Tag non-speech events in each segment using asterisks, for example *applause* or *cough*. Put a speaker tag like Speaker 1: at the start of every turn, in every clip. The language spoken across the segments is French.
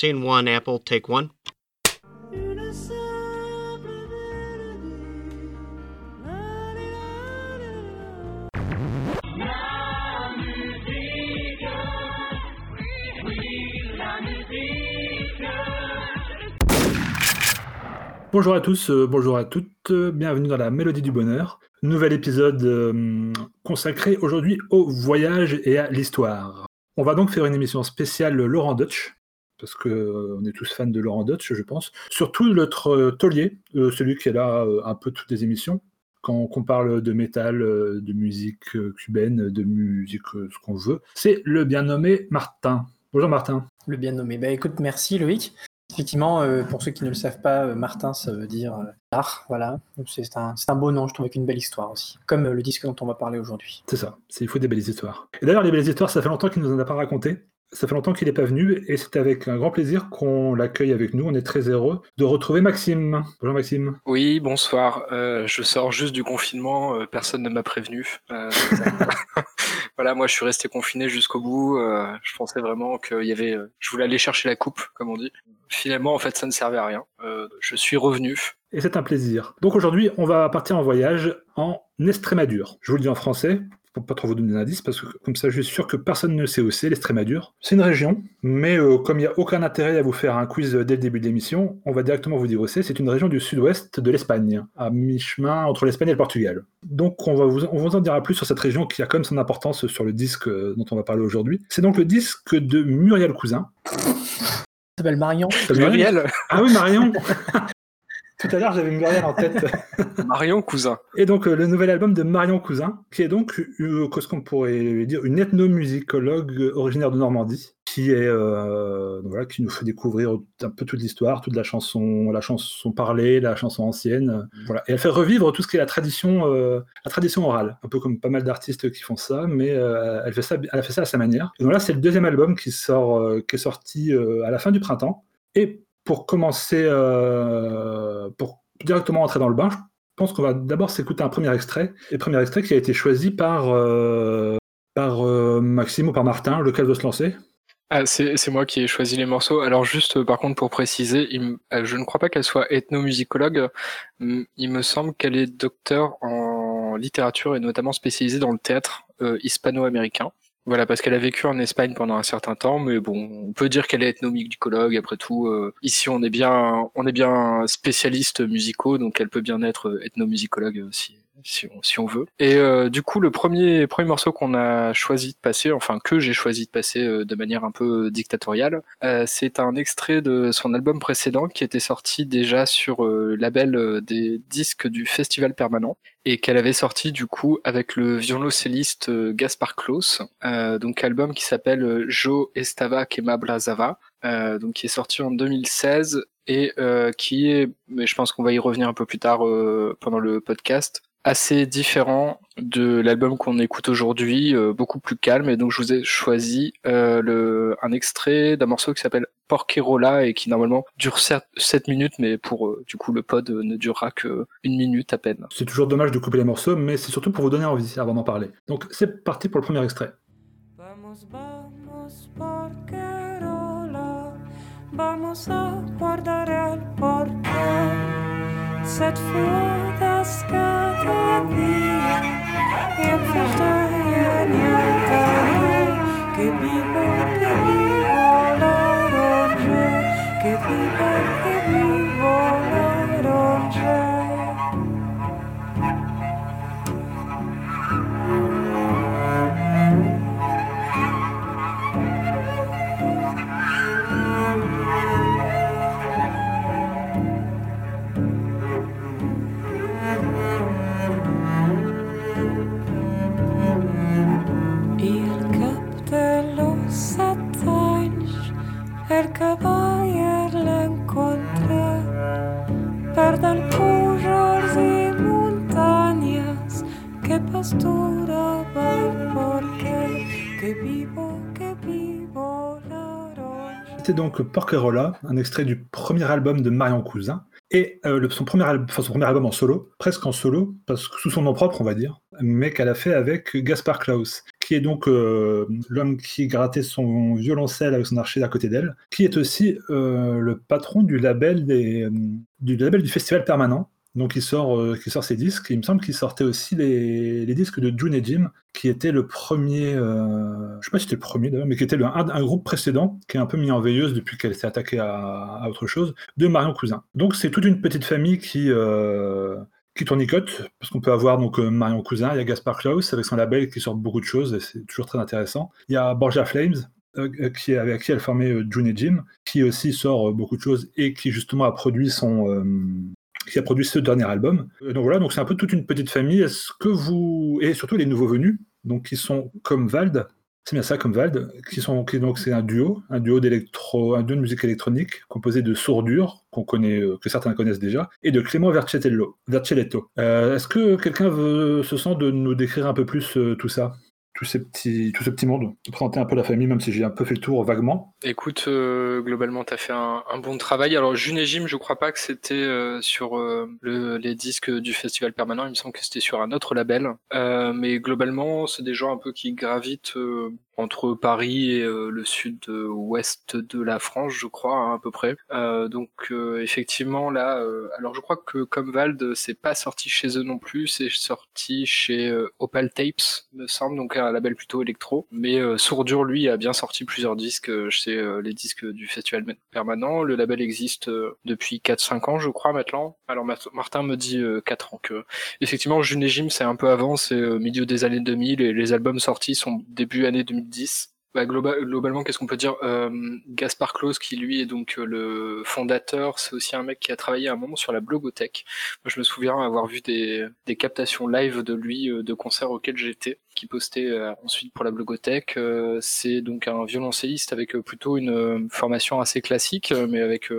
Speaker 1: Scene one, Apple, take one.
Speaker 2: Bonjour à tous, euh, bonjour à toutes, euh, bienvenue dans la Mélodie du Bonheur. Nouvel épisode euh, consacré aujourd'hui au voyage et à l'histoire. On va donc faire une émission spéciale Laurent Dutch, parce que on est tous fans de Laurent Dutch, je pense. Surtout notre taulier, celui qui est là un peu toutes les émissions. Quand on parle de métal, de musique cubaine, de musique ce qu'on veut, c'est le bien nommé Martin. Bonjour Martin.
Speaker 3: Le bien nommé. Bah écoute, merci Loïc. Effectivement, euh, pour ceux qui ne le savent pas, euh, Martin, ça veut dire euh, art, voilà. C'est un, un, beau nom, je trouve, avec une belle histoire aussi, comme le disque dont on va parler aujourd'hui.
Speaker 2: C'est ça, il faut des belles histoires. Et d'ailleurs, les belles histoires, ça fait longtemps qu'il ne nous en a pas raconté. Ça fait longtemps qu'il n'est pas venu et c'est avec un grand plaisir qu'on l'accueille avec nous. On est très heureux de retrouver Maxime. Bonjour Maxime.
Speaker 4: Oui, bonsoir. Euh, je sors juste du confinement. Euh, personne ne m'a prévenu. Euh, *laughs* voilà, moi je suis resté confiné jusqu'au bout. je pensais vraiment qu'il y avait. je voulais aller chercher la coupe, comme on dit. Finalement, en fait, ça ne servait à rien. je suis revenu.
Speaker 2: Et c'est un plaisir. Donc aujourd'hui, on va partir en voyage en Estrémadure. Je vous le dis en français, pour pas trop vous donner d'indices, parce que comme ça, je suis sûr que personne ne sait où c'est, l'Estrémadure. C'est une région, mais euh, comme il n'y a aucun intérêt à vous faire un quiz dès le début de l'émission, on va directement vous dire où c'est. C'est une région du sud-ouest de l'Espagne, à mi-chemin entre l'Espagne et le Portugal. Donc on, va vous, on vous en dira plus sur cette région qui a quand même son importance sur le disque euh, dont on va parler aujourd'hui. C'est donc le disque de Muriel Cousin.
Speaker 3: s'appelle Marion.
Speaker 4: Muriel
Speaker 2: Ah oui, Marion *laughs* Tout à l'heure, j'avais Muriel en tête. *laughs*
Speaker 4: Marion Cousin.
Speaker 2: Et donc, euh, le nouvel album de Marion Cousin, qui est donc, euh, ce qu'on pourrait dire, une ethnomusicologue originaire de Normandie, qui est, euh, voilà, qui nous fait découvrir un peu toute l'histoire, toute la chanson, la chanson parlée, la chanson ancienne, voilà. Et elle fait revivre tout ce qui est la tradition, la tradition orale, un peu comme pas mal d'artistes qui font ça, mais elle fait ça, elle a fait ça à sa manière. Et donc là, c'est le deuxième album qui sort, qui est sorti à la fin du printemps. Et pour commencer, euh, pour directement entrer dans le bain, je pense qu'on va d'abord s'écouter un premier extrait. Et premier extrait qui a été choisi par, euh, par euh, Maxime ou par Martin, lequel veut se lancer?
Speaker 4: Ah, c'est moi qui ai choisi les morceaux. Alors juste par contre pour préciser, je ne crois pas qu'elle soit ethnomusicologue. Il me semble qu'elle est docteur en littérature et notamment spécialisée dans le théâtre hispano-américain. Voilà, parce qu'elle a vécu en Espagne pendant un certain temps, mais bon, on peut dire qu'elle est ethnomusicologue. Après tout, euh, ici on est bien, on est bien spécialiste musicaux, donc elle peut bien être ethnomusicologue aussi si on, si on veut. Et euh, du coup, le premier, premier morceau qu'on a choisi de passer, enfin que j'ai choisi de passer euh, de manière un peu dictatoriale, euh, c'est un extrait de son album précédent qui était sorti déjà sur le label des disques du Festival Permanent et qu'elle avait sorti du coup avec le violoncelliste Gaspar Klaus, donc album qui s'appelle Jo Estava Quema Brazava, donc qui est sorti en 2016 et qui est, mais je pense qu'on va y revenir un peu plus tard pendant le podcast, assez différent de l'album qu'on écoute aujourd'hui, euh, beaucoup plus calme. Et donc je vous ai choisi euh, le, un extrait d'un morceau qui s'appelle Porquerola et qui normalement dure 7, minutes, mais pour euh, du coup le pod ne durera que une minute à peine.
Speaker 2: C'est toujours dommage de couper les morceaux, mais c'est surtout pour vous donner envie avant d'en parler. Donc c'est parti pour le premier extrait. Vamos, vamos, porquerola, vamos a guardar el Cette fois cada día y enfrentar a que vivo, que vivo la noche, que vivo, C'était donc Porquerola, un extrait du premier album de Marion Cousin. et euh, son, premier son premier album en solo, presque en solo, parce que sous son nom propre, on va dire, mais qu'elle a fait avec Gaspar Klaus, qui est donc euh, l'homme qui grattait son violoncelle avec son archer à côté d'elle, qui est aussi euh, le patron du label du festival permanent, donc il sort, euh, sort ses disques. il me semble qu'il sortait aussi les, disques de June et Jim, qui était le premier, euh, je sais pas si c'était le premier d'ailleurs, mais qui était le, un, groupe précédent, qui est un peu mis en veilleuse depuis qu'elle s'est attaquée à, autre chose, de Marion Cousin. Donc c'est toute une petite famille qui, euh, qui tournicote, parce qu'on peut avoir donc euh, Marion Cousin, il y a Gaspar Klaus avec son label qui sort beaucoup de choses, et c'est toujours très intéressant. Il y a Borgia Flames, qui, avec qui elle formait June et Jim, qui aussi sort beaucoup de choses et qui justement a produit son, qui a produit ce dernier album. Euh, donc voilà, donc c'est un peu toute une petite famille. Est-ce que vous et surtout les nouveaux venus, donc qui sont comme Vald, c'est bien ça comme Vald, qui sont donc c'est un duo, un duo d'électro, un duo de musique électronique composé de Sourdure qu'on connaît, euh, que certains connaissent déjà, et de Clément Vercelletto. Euh, Est-ce que quelqu'un veut se sent de nous décrire un peu plus tout ça? Tout, ces petits, tout ce petit monde, de présenter un peu la famille, même si j'ai un peu fait le tour vaguement.
Speaker 4: Écoute, euh, globalement, tu as fait un, bon travail. Alors, June je crois pas que c'était euh, sur euh, les disques du festival permanent, il me semble que c'était sur un autre label. mais globalement, c'est des gens un peu qui gravitent entre Paris et euh, le sud-ouest de la France, je crois, hein, à peu près. Euh, donc euh, effectivement là, alors je crois que comme Vald, c'est pas sorti chez eux non plus, c'est sorti chez Opal Tapes, me semble, donc un label plutôt électro. Mais Sourdure, lui, a bien sorti plusieurs disques chez les disques du festival permanent. Le label existe depuis 4-5 ans, je crois, maintenant. Alors Martin me dit 4 ans que effectivement June c'est un peu avant, c'est milieu des années 2000 et les albums sortis sont début année 2010 10. Bah, globalement, qu'est-ce qu'on peut dire euh, Gaspard Klaus, qui lui est donc euh, le fondateur, c'est aussi un mec qui a travaillé un moment sur la blogothèque. Je me souviens avoir vu des, des captations live de lui, euh, de concerts auxquels j'étais, qui postait ensuite pour la blogothèque. c'est donc un violoncelliste avec plutôt une formation assez classique, mais avec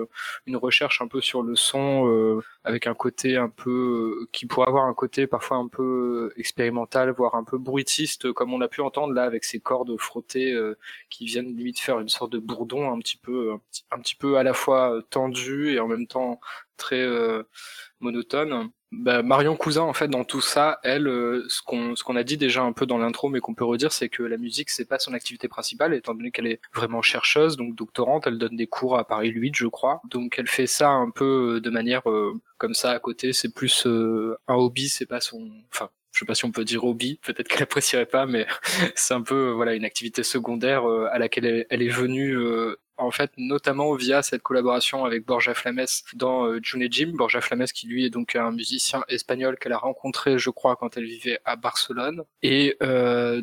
Speaker 4: une recherche un peu sur le son, avec un côté un peu qui pourrait avoir un côté parfois un peu expérimental, voire un peu bruitiste, comme on a pu entendre là avec ses cordes frottées euh, qui viennent limite faire une sorte de bourdon un petit peu, un petit, peu à la fois euh, tendu et en même temps très euh, monotone. Bah, Marion Cousin, en fait, dans tout ça, elle, ce qu'on ce qu'on a dit déjà un peu dans l'intro, mais qu'on peut redire, c'est que la musique, c'est pas son activité principale, étant donné qu'elle est vraiment chercheuse, donc doctorante. Elle donne des cours à Paris 8, je crois. Donc, elle fait ça un peu de manière comme ça à côté. C'est plus un hobby, c'est pas son. Enfin, je sais pas si on peut dire hobby, peut-être qu'elle apprécierait pas, mais *laughs* c'est un peu voilà une activité secondaire euh, à laquelle elle, est venue euh, en fait notamment via cette collaboration avec Borja Flames dans euh, June et Jim. Borja Flames qui lui est donc un musicien espagnol qu'elle a rencontré, je crois, quand elle vivait à Barcelone. Et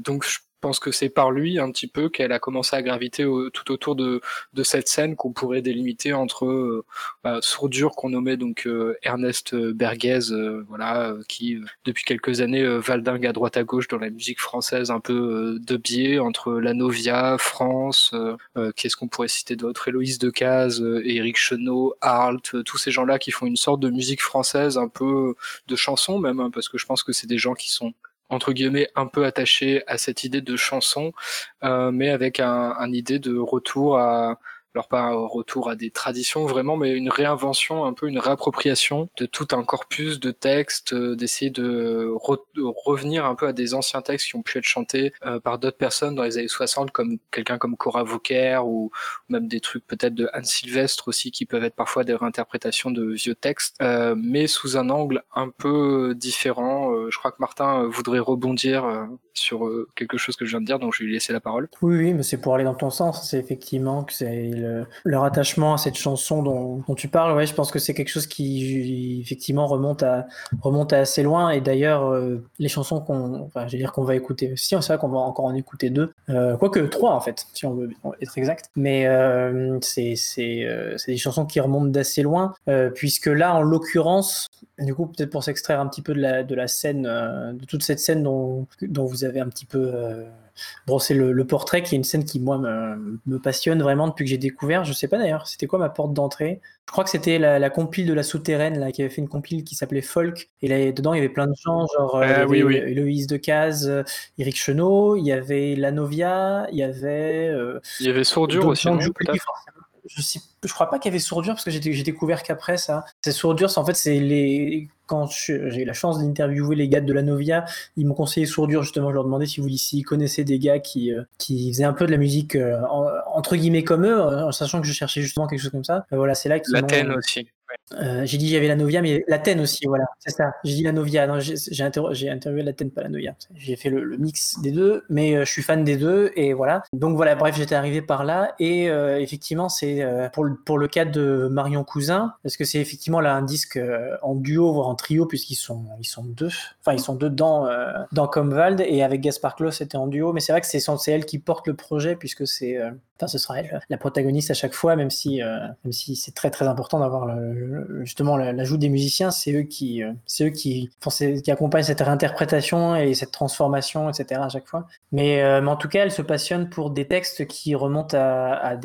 Speaker 4: donc je je pense que c'est par lui un petit peu qu'elle a commencé à graviter tout autour de, de cette scène qu'on pourrait délimiter entre euh, bah, Sourdure qu'on nommait donc euh, Ernest Berguez, euh, voilà, qui depuis quelques années valdingue à droite à gauche dans la musique française un peu de biais entre la Novia, France, qu'est-ce qu'on pourrait citer d'autre, Héloïse Decazes, Éric Chenot, Arlt, tous ces gens-là qui font une sorte de musique française un peu de chanson même, hein, parce que je pense que c'est des gens qui sont entre guillemets un peu attaché à cette idée de chanson, euh, mais avec un, un, idée de retour à alors pas un retour à des traditions vraiment, mais une réinvention, un peu une réappropriation de tout un corpus de textes, euh, d'essayer de, revenir un peu à des anciens textes qui ont pu être chantés euh, par d'autres personnes dans les années 60, comme quelqu'un comme Cora Vauquer ou même des trucs peut-être de Anne Sylvestre aussi, qui peuvent être parfois des réinterprétations de vieux textes, euh, mais sous un angle un peu différent. Je crois que Martin voudrait rebondir sur quelque chose que je viens de dire, donc je vais lui laisser la parole.
Speaker 3: Oui, oui, mais c'est pour aller dans ton sens. C'est effectivement que c'est leur attachement à cette chanson dont, tu parles, ouais, je pense que c'est quelque chose qui effectivement remonte à, remonte à assez loin. Et d'ailleurs, euh, les chansons qu'on, enfin, je dire qu'on va écouter, si c'est vrai qu'on va encore en écouter deux, euh, quoique trois en fait, si on veut être exact. Mais euh, c'est des chansons qui remontent d'assez loin, puisque là, en l'occurrence, du coup, peut-être pour s'extraire un petit peu de la, de la scène, de toute cette scène dont, dont vous avez un petit peu brosser le, le, portrait, qui est une scène qui, moi, me, me passionne vraiment depuis que j'ai découvert. Je sais pas d'ailleurs, c'était quoi ma porte d'entrée? Je crois que c'était la, la, compile de la souterraine, là, qui avait fait une compile qui s'appelait Folk. Et là, dedans, il y avait plein de gens, genre euh, oui, oui. Héloïse Decazes, euh, Eric Chenot, il y avait Lanovia, il y avait.
Speaker 4: Euh, il y avait Sourdure aussi, non,
Speaker 3: Je sais je crois pas qu'il y avait sourdure parce que j'ai découvert qu'après ça. C'est sourdure, en fait, c'est les quand j'ai eu la chance d'interviewer les gars de la Novia, ils m'ont conseillé Sourdure justement. Je leur demandais si vous ici connaissez des gars qui, euh, qui faisaient un peu de la musique euh, entre guillemets comme eux, en sachant que je cherchais justement quelque chose comme ça. voilà, c'est là qu'ils
Speaker 4: L'Athènes aussi.
Speaker 3: Euh, j'ai dit avait la Novia, mais l'Athènes aussi, voilà, c'est ça. J'ai dit la Novia, j'ai interviewé l'Athène, pas la Novia. J'ai fait le, mix des deux, mais euh, je suis fan des deux, et voilà. Donc voilà, bref, j'étais arrivé par là, et euh, effectivement, c'est pour, le, pour le cas de Marion Cousin, parce que c'est effectivement là un disque en duo, voire en trio, puisqu'ils sont, ils sont deux, enfin, ils sont deux dans, dans Comvald, et avec Gaspard Klaus, c'était en duo, mais c'est vrai que c'est elle qui porte le projet, puisque c'est, enfin, ce sera elle, la protagoniste à chaque fois, même si, même si c'est très très important d'avoir le justement l'ajout des musiciens, c'est eux qui, euh, c'est eux qui, qui accompagnent cette réinterprétation et cette transformation, etc. à chaque fois. Mais, euh, en tout cas, elle se passionne pour des textes qui remontent à,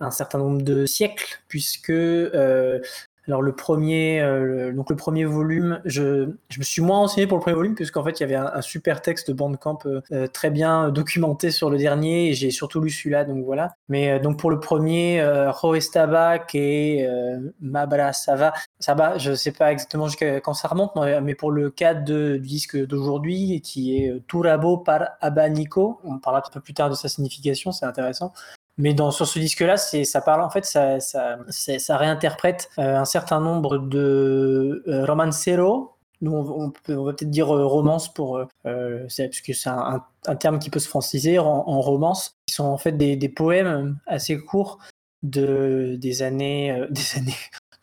Speaker 3: un certain nombre de siècles, puisque euh, alors le premier, euh, donc le premier volume, je, je, me suis moins renseigné pour le premier volume puisqu'en fait il y avait un, super texte de Bandcamp euh, euh, très bien documenté sur le dernier et j'ai surtout lu celui-là donc voilà. Mais donc pour le premier, euh, Tabak et Mabra Sava, ça va, je sais pas exactement quand ça remonte, mais pour le cadre du disque d'aujourd'hui qui est Turabo par Abanico, on parlera un peu plus tard de sa signification, c'est intéressant. Mais dans, sur ce disque-là, ça parle en fait, ça, ça, ça réinterprète euh, un certain nombre de euh, romancero. Nous, on, peut, va peut-être dire euh, romance pour, euh, parce que c'est un, un, terme qui peut se franciser en, en, romance, qui sont en fait des, des poèmes assez courts de des années, *laughs* des années,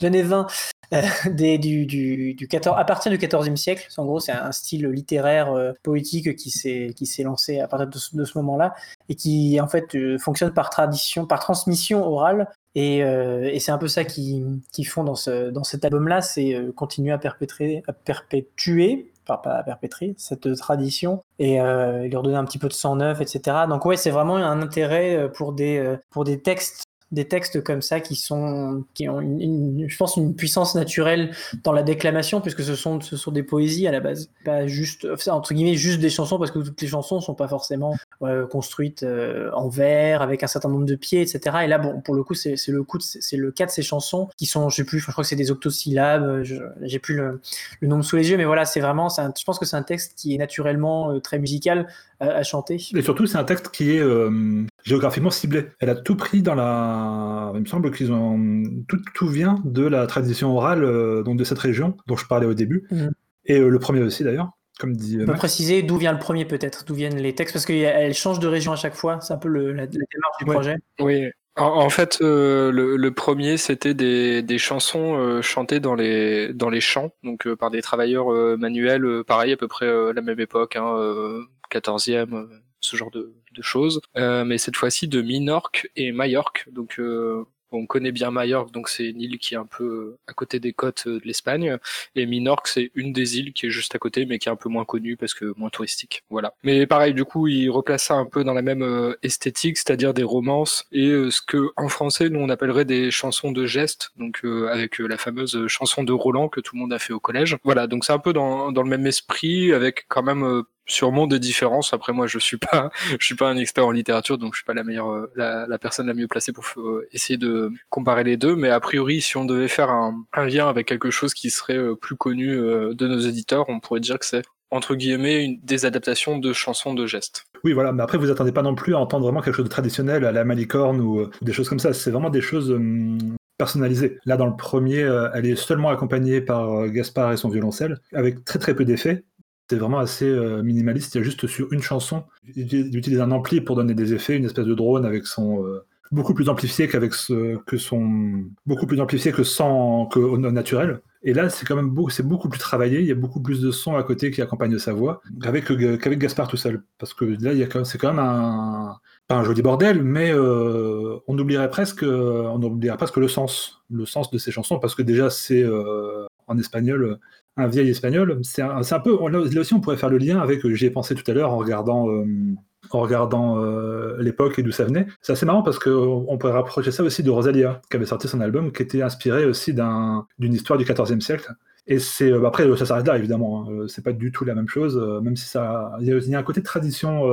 Speaker 3: 20 euh, *laughs* des, du, du, du 14, à partir du XIVe siècle. En gros, c'est un style littéraire euh, poétique qui s'est lancé à partir de ce, ce moment-là et qui en fait euh, fonctionne par tradition, par transmission orale. Et, et c'est un peu ça qu'ils qui font dans, ce, dans cet album-là, c'est continuer à perpétrer, à perpétuer pas à perpétrer cette tradition et leur donner un petit peu de sang neuf, etc. Donc ouais, c'est vraiment un intérêt pour des pour des textes des textes comme ça qui sont qui ont je pense une puissance naturelle dans la déclamation puisque ce sont ce sont des poésies à la base pas juste entre guillemets juste des chansons parce que toutes les chansons sont pas forcément construites euh, en vers avec un certain nombre de pieds etc et là bon pour le coup c'est le coup c'est le cas de ces chansons qui sont je plus je crois que c'est des octosyllabes j'ai plus le, le, nom sous les yeux mais voilà c'est vraiment je pense que c'est un texte qui est naturellement euh, très musical à, chanter.
Speaker 2: Et surtout, c'est un texte qui est euh, géographiquement ciblé. Elle a tout pris dans la. Il me semble qu'ils ont. Tout, tout, vient de la tradition orale euh, donc de cette région dont je parlais au début. Mm. Et euh, le premier aussi d'ailleurs. Comme dit,
Speaker 3: On peut préciser d'où vient le premier peut-être, d'où viennent les textes, parce qu'elle change de région à chaque fois, c'est un peu le, la, démarche du projet.
Speaker 4: Oui, en, fait, le, le, premier, c'était des, des chansons chantées dans les, dans les champs, donc par des travailleurs manuels, pareil, à peu près la même époque, hein, 14e, euh, ce genre de, choses. Euh, mais cette fois-ci de Minorque et Majorque. Donc euh, on connaît bien Majorque, donc c'est une île qui est un peu à côté des côtes de l'Espagne. Et Minorque, c'est une des îles qui est juste à côté, mais qui est un peu moins connue parce que moins touristique. Voilà. Mais pareil, du coup, il replace ça un peu dans la même esthétique, c'est-à-dire des romances et ce que en français nous on appellerait des chansons de geste, donc avec la fameuse chanson de Roland que tout le monde a fait au collège. Voilà, donc c'est un peu dans, dans le même esprit, avec quand même sûrement des différences. Après, moi, je suis pas, je suis pas un expert en littérature, donc je suis pas la euh, personne la mieux placée pour euh, essayer de comparer les deux. Mais a priori, si on devait faire un, lien avec quelque chose qui serait euh, plus connu de nos éditeurs, on pourrait dire que c'est entre guillemets une, des adaptations de chansons de gestes.
Speaker 2: Oui, voilà. Mais après, vous attendez pas non plus à entendre vraiment quelque chose de traditionnel à la malicorne ou, des choses comme ça. C'est vraiment des choses personnalisées. Là, dans le premier, elle est seulement accompagnée par Gaspard et son violoncelle, avec très très peu d'effets c'est vraiment assez euh, minimaliste. Il y a juste sur une chanson, il utilise un ampli pour donner des effets, une espèce de drone avec son euh, beaucoup plus amplifié qu'avec ce que son beaucoup plus amplifié que sans que au naturel. Et là, c'est quand même beaucoup, c'est beaucoup plus travaillé. Il y a beaucoup plus de sons à côté qui accompagnent sa voix qu'avec qu'avec Gaspard tout seul. Parce que là, il y a c'est quand même un pas un joli bordel, mais euh, on oublierait presque on oublierait presque le sens, le sens de ces chansons parce que déjà c'est en espagnol un vieil espagnol. C'est un, un, peu. Là aussi, on pourrait faire le lien avec. J'y ai pensé tout à l'heure en regardant euh, en regardant l'époque et d'où ça venait. C'est assez marrant parce qu'on pourrait rapprocher ça aussi de Rosalia, qui avait sorti son album, qui était inspiré aussi d'une histoire du XIVe siècle. Et c'est euh, après ça s'arrête là évidemment. Hein. Euh, c'est pas du tout la même chose, euh, même si ça il y, a un côté tradition.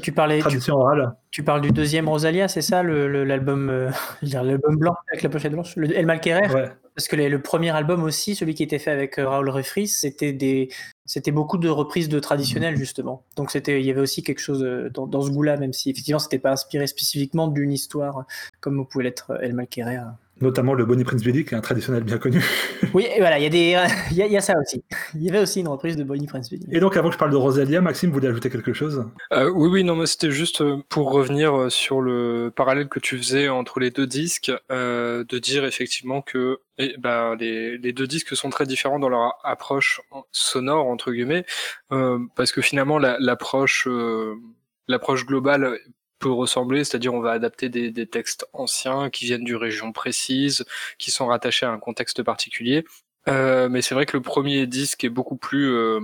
Speaker 3: tu parlais
Speaker 2: tradition orale.
Speaker 3: Tu parles du deuxième Rosalia, c'est ça l'album *laughs* l'album blanc avec la pochette blanche, le El Malquerer? Parce que le premier album aussi, celui qui était fait avec Raoul Refris, c'était des c'était beaucoup de reprises de traditionnels justement. Donc c'était il y avait aussi quelque chose dans, dans ce goût-là, même si effectivement c'était pas inspiré spécifiquement d'une histoire comme pouvait l'être El Malquerer
Speaker 2: notamment le Bonnie Prince Billy, qui est un traditionnel bien connu. *laughs*
Speaker 3: oui, voilà, il y, a des, *laughs* il y, a ça aussi. Il y avait aussi une reprise de Bonnie Prince Billy.
Speaker 2: Et donc, avant que je parle de Rosalia, Maxime, vous voulez ajouter quelque chose?
Speaker 4: Euh, Oui, oui, non, mais c'était juste euh, pour revenir euh, sur le parallèle que tu faisais entre les deux disques, de dire effectivement que eh ben, les, les, deux disques sont très différents dans leur approche sonore, entre guillemets, parce que finalement, l'approche... l'approche globale peut ressembler, c'est-à-dire on va adapter des, des, textes anciens qui viennent d'une région précise, qui sont rattachés à un contexte particulier. Euh, mais c'est vrai que le premier disque est beaucoup plus, euh,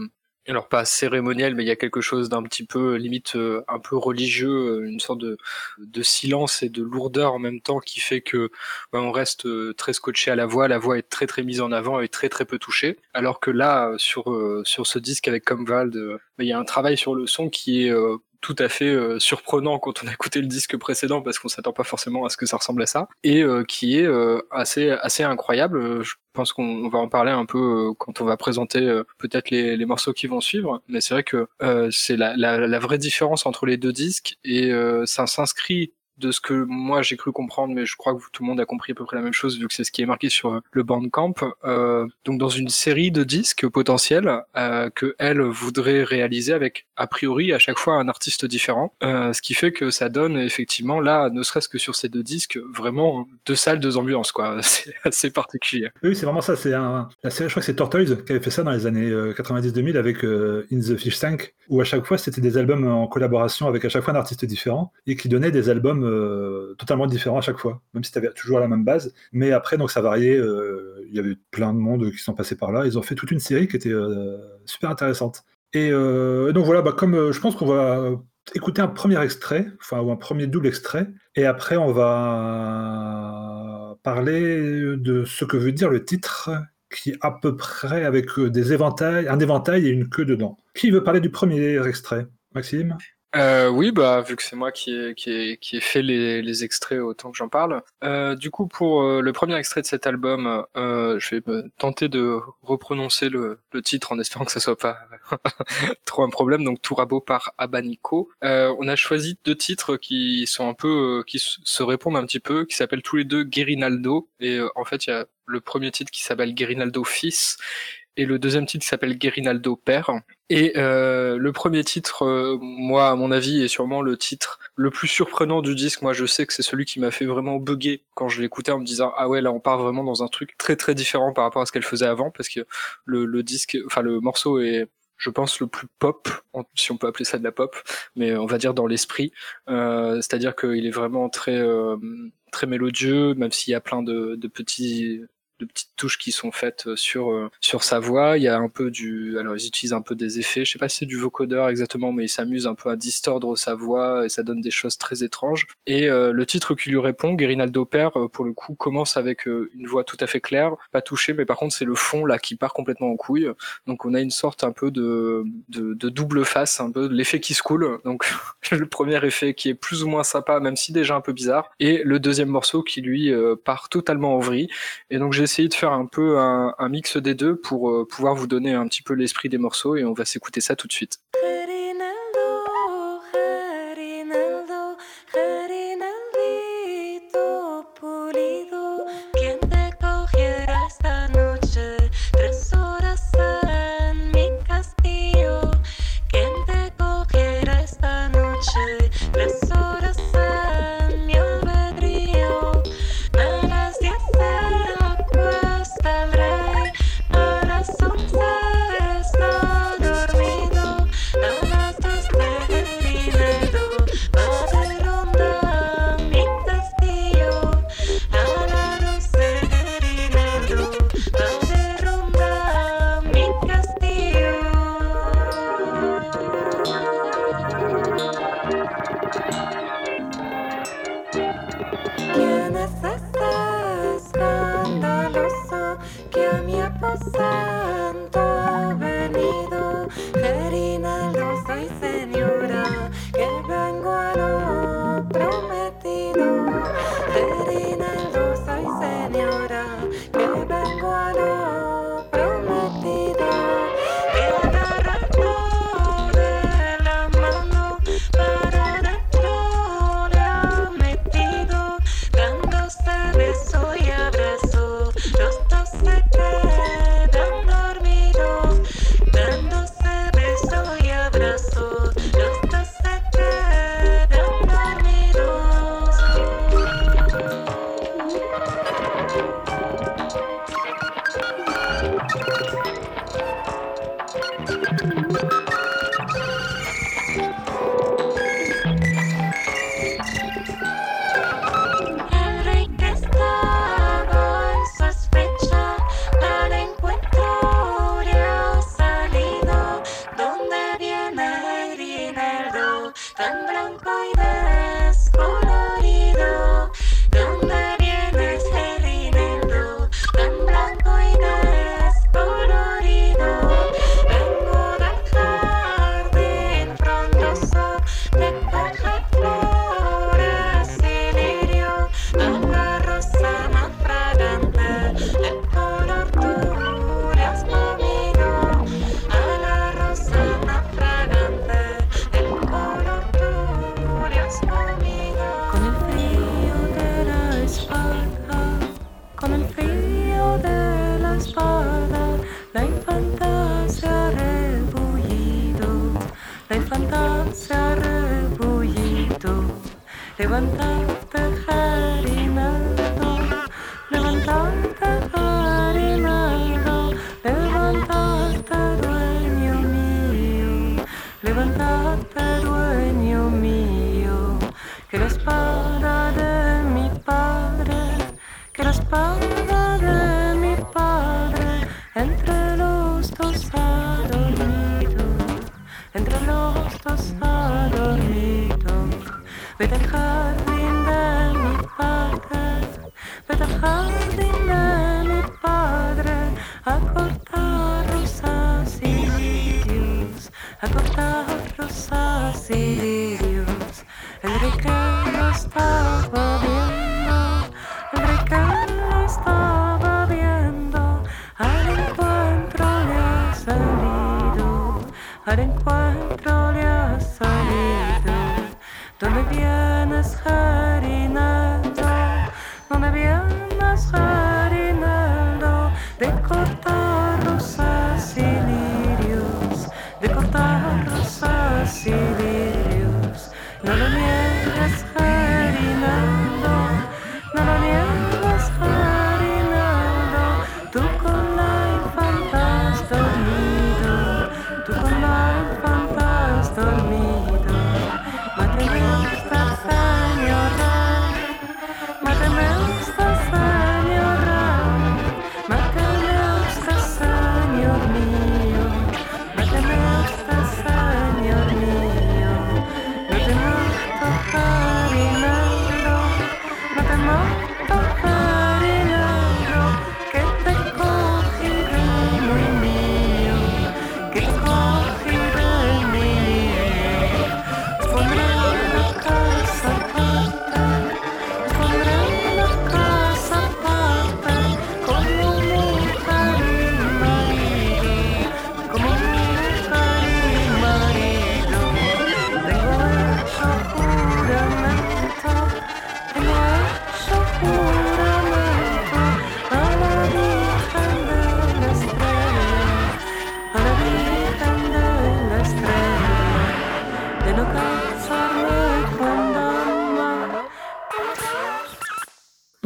Speaker 4: alors pas cérémoniel, mais il y a quelque chose d'un petit peu limite euh, un peu religieux, euh, une sorte de, de, silence et de lourdeur en même temps qui fait que bah, on reste très scotché à la voix, la voix est très très mise en avant et très très peu touchée. Alors que là, sur sur ce disque avec Comvald, bah, il y a un travail sur le son qui est tout à fait euh, surprenant quand on a écouté le disque précédent parce qu'on s'attend pas forcément à ce que ça ressemble à ça et euh, qui est euh, assez assez incroyable. Je pense qu'on va en parler un peu quand on va présenter peut-être les, les, morceaux qui vont suivre, mais c'est vrai que c'est la, la, la, vraie différence entre les deux disques et ça s'inscrit de ce que moi j'ai cru comprendre, mais je crois que tout le monde a compris à peu près la même chose vu que c'est ce qui est marqué sur le Bandcamp. Euh, donc dans une série de disques potentiels euh, que elle voudrait réaliser avec a priori à chaque fois un artiste différent, euh, ce qui fait que ça donne effectivement là, ne serait-ce que sur ces deux disques, vraiment deux salles, deux ambiances quoi. *laughs* C'est assez particulier.
Speaker 2: Oui, c'est vraiment ça. C'est je crois que c'est Tortoise qui avait fait ça dans les années 90-2000 avec In the Fish Tank, où à chaque fois c'était des albums en collaboration avec à chaque fois un artiste différent et qui donnait des albums euh, totalement différent à chaque fois, même si tu avais toujours la même base. Mais après, donc ça variait. Euh, il y avait plein de monde qui sont passés par là. Ils ont fait toute une série qui était euh, super intéressante. Et donc voilà, bah, comme je pense qu'on va écouter un premier extrait, enfin ou un premier double extrait, et après on va parler de ce que veut dire le titre qui est à peu près avec des éventails, un éventail et une queue dedans. Qui veut parler du premier extrait Maxime?
Speaker 4: Euh, oui, bah vu que c'est moi qui ai, qui ai, qui ai fait les, les extraits autant que j'en parle. Euh, du coup, pour euh, le premier extrait de cet album, euh, je vais tenter de reprononcer le, le, titre en espérant que ça soit pas *laughs* trop un problème. Donc Tourabo par Abanico. Euh, on a choisi deux titres qui sont un peu, qui se répondent un petit peu, qui s'appellent tous les deux Guerinaldo. Et en fait, il y a le premier titre qui s'appelle Guerinaldo fils et le deuxième titre s'appelle Guerinaldo père. Et euh, le premier titre, euh, moi, à mon avis, est sûrement le titre le plus surprenant du disque. Moi, je sais que c'est celui qui m'a fait vraiment bugger quand je l'écoutais en me disant ah ouais, là, on part vraiment dans un truc très très différent par rapport à ce qu'elle faisait avant, parce que le, le disque, enfin le morceau est je pense le plus pop, si on peut appeler ça de la pop, mais on va dire dans l'esprit. Euh, C'est-à-dire qu'il est vraiment très euh, très mélodieux, même s'il y a plein de, de petits de petites touches qui sont faites euh, sur euh, sur sa voix. Il y a un peu du, alors ils utilisent un peu des effets. Je sais pas si c'est du vocodeur exactement, mais ils s'amusent un peu à distordre sa voix et ça donne des choses très étranges. Et euh, le titre qui lui répond, Guerinaldo Père, pour le coup, commence avec une voix tout à fait claire, pas touchée, mais par contre c'est le fond là qui part complètement en couille. Donc on a une sorte un peu de de, de double face, un peu l'effet qui se coule. Donc *laughs* le premier effet qui est plus ou moins sympa, même si déjà un peu bizarre, et le deuxième morceau qui lui part totalement en vrille. Et donc j'ai essayé de faire un peu un, mix des deux pour euh, pouvoir vous donner un petit peu l'esprit des morceaux et on va s'écouter ça tout de suite.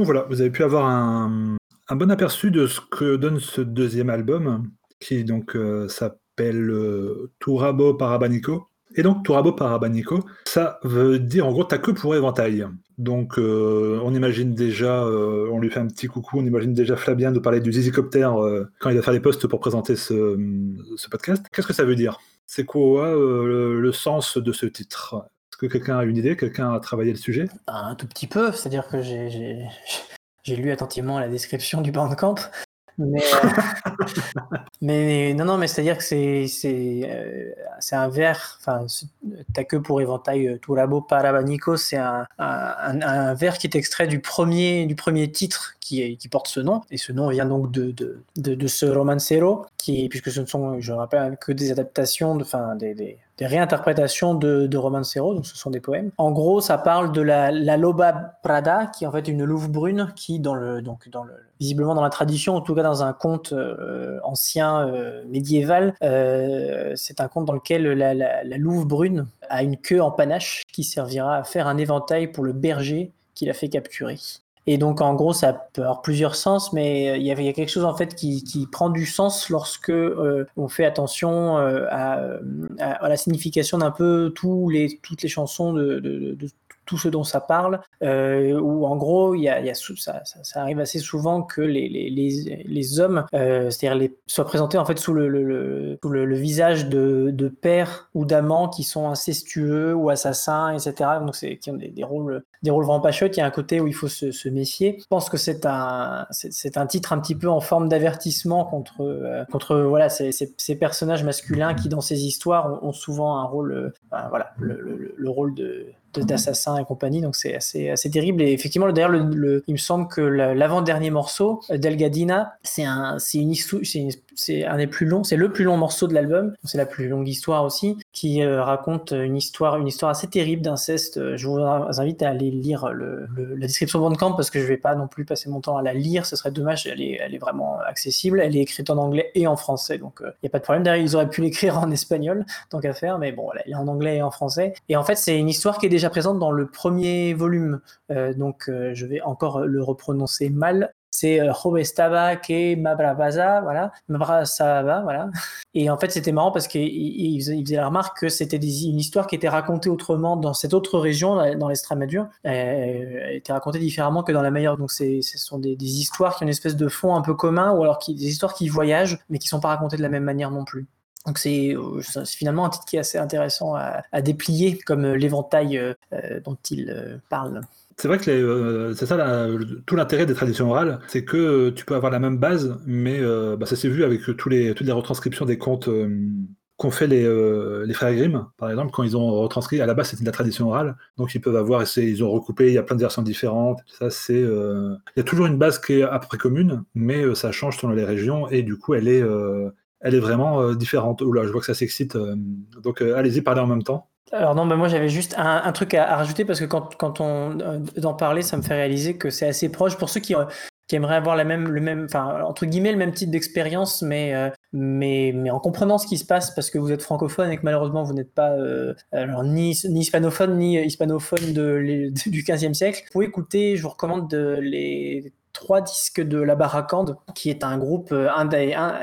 Speaker 2: Voilà, vous avez pu avoir un, bon aperçu de ce que donne ce deuxième album, qui donc euh, s'appelle euh, Turabo Parabanico. Et donc Turabo Parabanico, ça veut dire en gros ta queue pour éventail. Donc euh, on imagine déjà, on lui fait un petit coucou, on imagine déjà Flavien de parler du Zizicopter quand il va faire les posts pour présenter ce, podcast. Qu'est-ce que ça veut dire? C'est quoi le sens de ce titre? Que quelqu'un a une idée Quelqu'un a travaillé le sujet?
Speaker 3: Un tout petit peu, c'est-à-dire que j'ai lu attentivement la description du Bandcamp. *laughs* Mais, mais non, non, mais c'est-à-dire que c'est c'est c'est un vers, enfin, t'as que pour éventail Turabo Parabanico, c'est un, un, un, vers qui est extrait du premier du premier titre qui, qui porte ce nom, et ce nom vient donc de de, de, de ce romancero, qui puisque ce ne sont, je rappelle, que des adaptations, de, enfin des, des des réinterprétations de, de romancero, donc ce sont des poèmes. En gros, ça parle de la, la loba prada, qui est en fait une louve brune, qui dans le, donc dans le, visiblement dans la tradition, en tout cas dans un conte euh, ancien euh, médiéval, euh, c'est un conte dans lequel la, louve brune a une queue en panache qui servira à faire un éventail pour le berger qui l'a fait capturer. Et donc, en gros, ça peut avoir plusieurs sens, mais il y, a, a quelque chose en fait qui, prend du sens lorsque on fait attention à, la signification d'un peu tous les, toutes les chansons de, de, de tout ce dont ça parle, euh, où en gros, y a, ça, arrive assez souvent que les, les, les, les hommes, euh, c'est-à-dire soient présentés en fait sous le, le, le, visage de, de pères ou d'amants qui sont incestueux ou assassins, etc. Donc c'est qui ont des, des, rôles, des rôles vraiment pas chouettes. Il y a un côté où il faut se, se méfier. Je pense que c'est un, c'est un titre un petit peu en forme d'avertissement contre, euh, contre voilà ces, ces, personnages masculins qui dans ces histoires ont, souvent un rôle, voilà, le, le, le rôle de d'assassins et compagnie, donc c'est assez, assez terrible. Et effectivement, d'ailleurs, le, le, il me semble que l'avant-dernier morceau, Delgadina, c'est un, c'est une histoire, c'est un des plus longs, c'est le plus long morceau de l'album, c'est la plus longue histoire aussi, qui euh, raconte une histoire, une histoire assez terrible d'inceste. Je vous invite à aller lire le, le, la description Bandcamp parce que je vais pas non plus passer mon temps à la lire, ce serait dommage, elle est, elle est vraiment accessible, elle est écrite en anglais et en français, donc il euh, n'y a pas de problème. Derrière, ils auraient pu l'écrire en espagnol, tant qu'à faire, mais bon, elle est en anglais et en français. Et en fait, c'est une histoire qui est déjà présente dans le premier volume, euh, donc euh, je vais encore le reprononcer mal c'est euh, estaba que Mabravaza, voilà, Mabrasaba, voilà. Et en fait, c'était marrant parce qu'il il faisait, la remarque que c'était une histoire qui était racontée autrement dans cette autre région, dans l'Estrémadure, elle était racontée différemment que dans la meilleure. Donc, ce sont des, histoires qui ont une espèce de fond un peu commun, ou alors des histoires qui voyagent, mais qui sont pas racontées de la même manière non plus. Donc c'est finalement un titre qui est assez intéressant à, déplier, comme l'éventail euh, dont il euh, parle.
Speaker 2: C'est vrai que euh, c'est ça tout l'intérêt des traditions orales, c'est que tu peux avoir la même base, mais euh, bah, ça s'est vu avec tous les, toutes les retranscriptions des contes euh, qu'ont fait les, les, frères Grimm, par exemple, quand ils ont retranscrit, à la base c'était de la tradition orale, donc ils peuvent avoir, ils ont recoupé, il y a plein de versions différentes, ça c'est... il y a toujours une base qui est à peu près commune, mais ça change selon les régions, et du coup elle est, elle est vraiment différente. Oula, je vois que ça s'excite, donc allez-y, parlez en même temps.
Speaker 3: Alors non, bah moi j'avais juste un, un truc à, à, rajouter parce que quand, quand on euh, d'en parler, ça me fait réaliser que c'est assez proche pour ceux qui, euh, qui aimeraient avoir la même, le même, enfin entre guillemets le même type d'expérience, mais, euh, mais mais en comprenant ce qui se passe parce que vous êtes francophone et que malheureusement vous n'êtes pas euh, alors, ni, ni hispanophone ni hispanophone de, les, *laughs* du 15e siècle. Vous pouvez écouter, je vous recommande de, les trois disques de La Barakande, qui est un groupe, un,